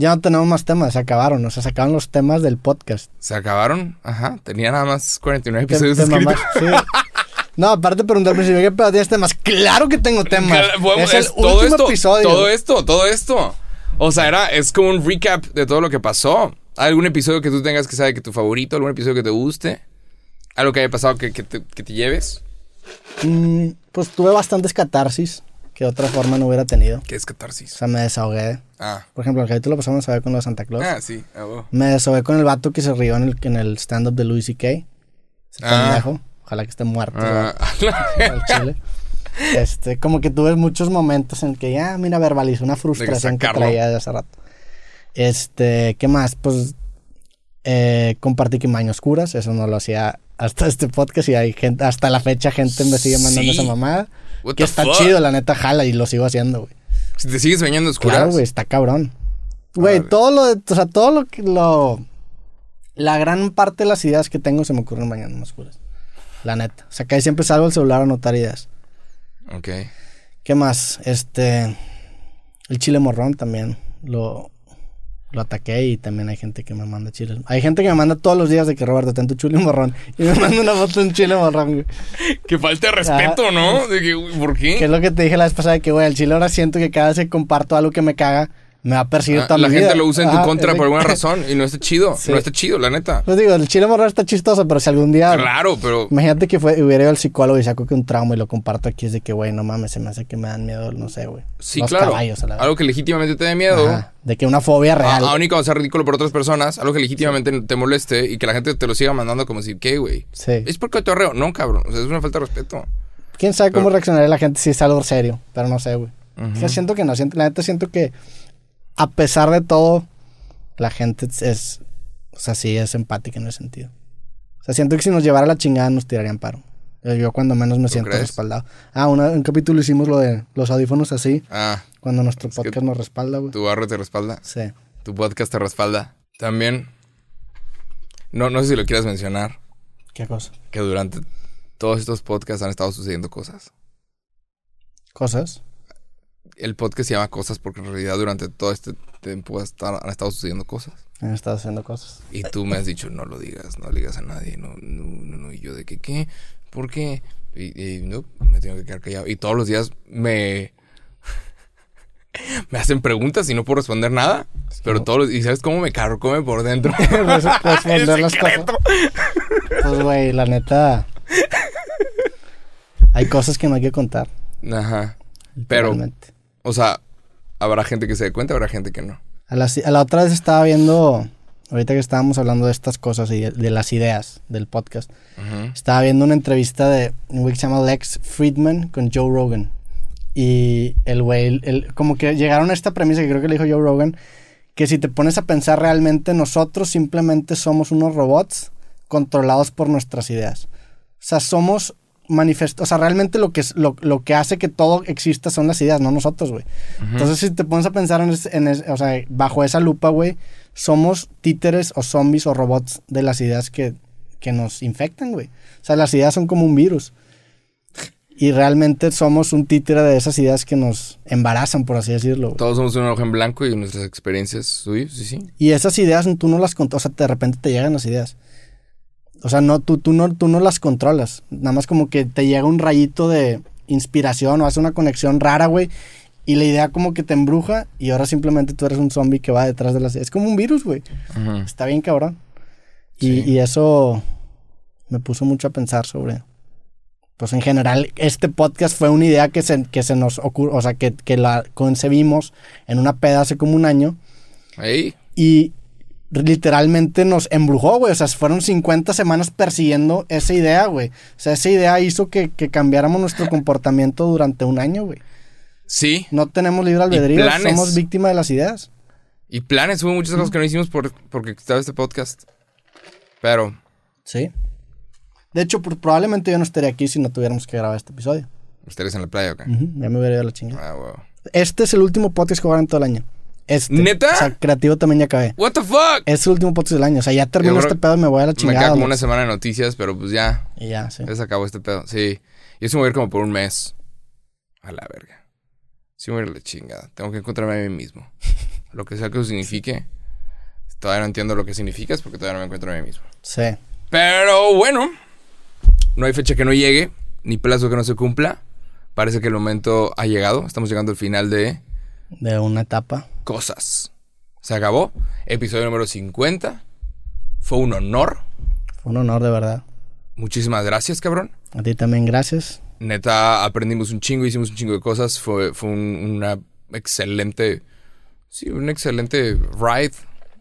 Ya no tenemos más temas, se acabaron. O sea, se acabaron los temas del podcast. ¿Se acabaron? Ajá, tenía nada más 49 Te- episodios te escritos. mamás- sí. No, aparte pregunté al principio, ¿qué pedo tienes temas? Claro que tengo temas. Cla- podemos- es el es todo último esto, episodio. todo esto, todo esto. O sea, era, es como un recap de todo lo que pasó. ¿Hay ¿Algún episodio que tú tengas que saber que tu favorito? ¿Algún episodio que te guste? ¿Algo que haya pasado que, que te, que te lleves? Mm, pues tuve bastantes catarsis que otra forma no hubiera tenido. ¿Qué es O catarsis? sea, me desahogué. Ah, Por ejemplo, el capítulo pasado me desahogué con lo de Santa Claus. ah sí. ah. Me desahogué con el vato que se rió en el, en el stand-up de Louis C.K. Ese Ah. Ojalá que esté muerto. Ah, al chile. Este, como que tuve muchos momentos en que ya, mira, verbalizé una frustración que, traía de hace rato. Este, ¿qué más? Pues eh, compartí que Maños Oscuras, eso no lo hacía hasta este podcast y hay gente, hasta la fecha gente me sigue mandando Sí. esa mamada. What Que está fuck? chido, la neta jala y lo sigo haciendo, güey. Si te sigues bañando oscuras. Claro, güey, está cabrón. Güey, Órale. todo lo, o sea, todo lo que lo, la gran parte de las ideas que tengo se me ocurren mañana más oscuras. La neta. O sea, que ahí siempre salgo el celular a anotar ideas. Ok. ¿Qué más? Este, el chile morrón también lo, lo ataqué y también hay gente que me manda chiles. Hay gente que me manda todos los días de que Roberto, ten tu chile morrón. Y me manda una foto de un chile morrón, güey. Que falta de respeto, ¿no? De que, ¿por qué? Que es lo que te dije la vez pasada, que, güey, el chile ahora siento que cada vez que comparto algo que me caga, me va a perseguir Ah, toda la mi gente lo usa en tu contra por alguna razón y no está chido. Sí. No está chido, la neta. Pues digo, el chile morrón está chistoso, pero si algún día... Claro, pero. Imagínate que fue, hubiera ido al psicólogo y saco que un trauma y lo comparto aquí, es de que, güey, no mames, se me hace que me dan miedo, no sé, güey. Sí, Los claro. caballos, a la Algo que legítimamente te dé miedo. Ajá, De que una fobia a- real. Aún y cuando sea ridículo por otras personas, algo que legítimamente te moleste y que la gente te lo siga mandando como si, ¿qué, güey? Sí. Es porque te arreo. No, cabrón. O sea, es una falta de respeto. ¿Quién sabe cómo reaccionaría la gente si es algo serio? Pero no sé, güey. O sea, siento que no, siento, la neta siento que a pesar de todo, la gente es, o sea, sí es empática en ese sentido. O sea, siento que si nos llevara la chingada nos tirarían paro. Eh, Yo cuando menos me siento crees? respaldado. Ah, una- un capítulo hicimos lo de los audífonos así, Ah, cuando nuestro podcast nos respalda, güey. tu barro te respalda. Sí. Tu podcast te respalda. También. No, no sé si lo quieras mencionar. ¿Qué cosa? Que durante todos estos podcasts han estado sucediendo cosas. Cosas. El podcast se llama Cosas porque en realidad durante todo este tiempo han estado sucediendo cosas. Han estado haciendo cosas. Y tú me has dicho, no lo digas, no le digas a nadie, no, no, no, no. Y yo de que, ¿qué? ¿Por qué? Y, y no, me tengo que quedar callado. Y todos los días me... me hacen preguntas y no puedo responder nada. Pero todos los... ¿Y sabes cómo me carcome por dentro? Res- responder El las cosas. Pues, güey, la neta. Hay cosas que no hay que contar. Ajá. Pero, realmente. O sea, habrá gente que se dé cuenta, habrá gente que no. A la, a la otra vez estaba viendo, ahorita que estábamos hablando de estas cosas y de, de las ideas del podcast, estaba viendo una entrevista de un güey que se llama Lex Friedman con Joe Rogan. Y el güey, el- como que llegaron a esta premisa que creo que le dijo Joe Rogan, que si te pones a pensar realmente nosotros simplemente somos unos robots controlados por nuestras ideas. O sea, somos manifestos, o sea, realmente lo que, es, lo, lo que hace que todo exista son las ideas, no nosotros, güey. Entonces, si te pones a pensar en, ese- en o sea, bajo esa lupa, güey, somos títeres o zombies o robots de las ideas que, que nos infectan, güey. O sea, las ideas son como un virus. Y realmente somos un títere de esas ideas que nos embarazan, por así decirlo. güey. Todos somos un ojo en blanco y nuestras experiencias, sí, sí, sí. Y esas ideas tú no las controlas, o sea, de repente te llegan las ideas. O sea, no, tú, tú, no, tú no las controlas. Nada más como que te llega un rayito de inspiración o hace una conexión rara, güey. Y la idea como que te embruja y ahora simplemente tú eres un zombie que va detrás de las. Es como un virus, güey. Está bien cabrón. Y, Sí. y eso me puso mucho a pensar sobre... Pues en general, este podcast fue una idea que se, que se nos ocurrió, o sea, que, que la concebimos en una peda hace como un año Ey, y literalmente nos embrujó, güey. O sea, fueron 50 semanas persiguiendo esa idea, güey. O sea, esa idea hizo que, que cambiáramos nuestro comportamiento durante un año, güey. sí. No tenemos libre albedrío, somos víctimas de las ideas. Y planes, hubo muchas cosas que no hicimos por, porque estaba este podcast. Pero, Sí. De hecho, probablemente yo no estaría aquí si no tuviéramos que grabar este episodio. ¿ustedes en la playa o qué? Ujú, Ya me hubiera ido a la chingada. Ah, wow. Este es el último podcast que voy a en todo el año. Este. ¿Neta? O sea, creativo también ya acabé. What the fuck? Es el último podcast del año. O sea, ya creo- este pedo y me voy a la Me chingada. queda como ¿no? una semana de noticias, pero pues ya, Y ya, sí. ya se acabó este pedo. Sí. Yo sí me voy a ir como por un mes. A la verga. Sí me voy a ir a la chingada. Tengo que encontrarme a mí mismo. Lo que sea que eso signifique. Todavía no entiendo lo que significa, es porque todavía no me encuentro a mí mismo. Sí. Pero bueno, no hay fecha que no llegue, ni plazo que no se cumpla. Parece que el momento ha llegado. Estamos llegando al final de De una etapa. Cosas. Se acabó. Episodio número 50. Fue un honor. Fue un honor, de verdad. Muchísimas gracias, cabrón. A ti también, gracias. Neta, aprendimos un chingo, hicimos un chingo de cosas. Fue, fue un- una excelente. Sí, un excelente ride.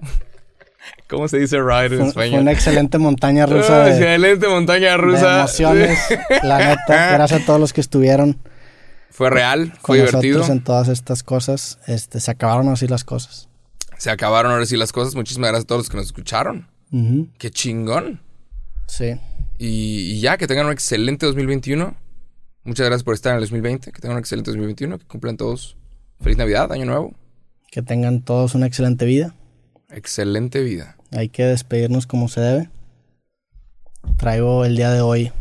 ¿Cómo se dice ride en español? fue una excelente montaña rusa de, excelente montaña de rusa. emociones. La neta, gracias a todos los que estuvieron Fue real, con fue divertido. nosotros en todas estas cosas. Este, se acabaron así las cosas. Se acabaron ahora sí las cosas. Muchísimas gracias a todos los que nos escucharon. Qué chingón. Sí. Y, y ya, que tengan un excelente 2021. Muchas gracias por estar en el 2020. Que tengan un excelente 2021. Que cumplan todos. Feliz Navidad, Año Nuevo. Que tengan todos una excelente vida. Excelente vida. Hay que despedirnos como se debe. Traigo el día de hoy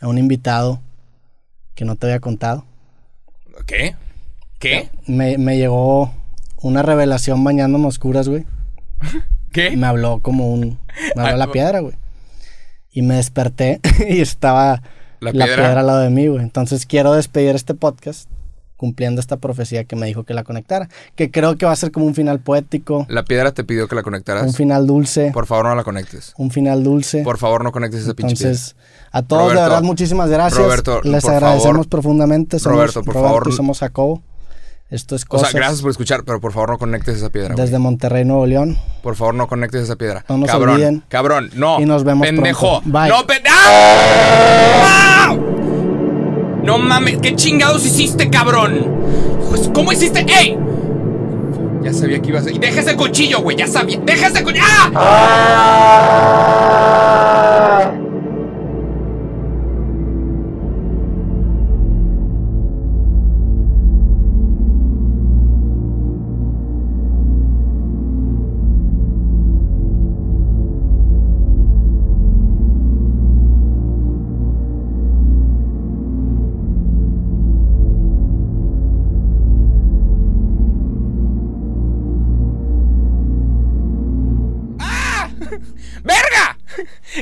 a un invitado que no te había contado. ¿Qué? ¿Qué? Me, me llegó una revelación bañándome oscuras, güey. Y ¿Qué? me habló como un... Me habló Ah, la piedra, güey. Y me desperté y estaba ¿La la, piedra? piedra? al lado de mí, güey. Entonces quiero despedir este podcast cumpliendo esta profecía que me dijo que la conectara. Que creo que va a ser como un final poético, La piedra te pidió que la conectaras. un final dulce, Por favor, no la conectes. un final dulce. Por favor, no conectes esa pinche piedra. Entonces, a todos Roberto, de verdad muchísimas gracias. Roberto, Les por agradecemos favor. profundamente. Somos Roberto, por Roberto favor. y somos Jacobo. Esto es O cosas sea, gracias por escuchar, pero por favor no conectes esa piedra. güey. desde Monterrey, Nuevo León. Por favor, no conectes esa piedra. No nos cabrón, olviden. cabrón, no. Y nos vemos Pendejo. pronto. Bye. No, pen- ¡Ah! ¡Ah! No mames, ¿qué chingados hiciste, cabrón? Pues, ¿Cómo hiciste? ¡Ey! Ya sabía que ibas a... Y deja ese cuchillo, güey. Ya sabía. ¡Deja ese cuchillo! ¡Ah! ¡Verga!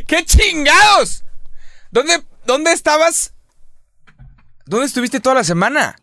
¡Qué chingados! ¿Dónde, ¿Dónde estabas? ¿Dónde estuviste toda la semana?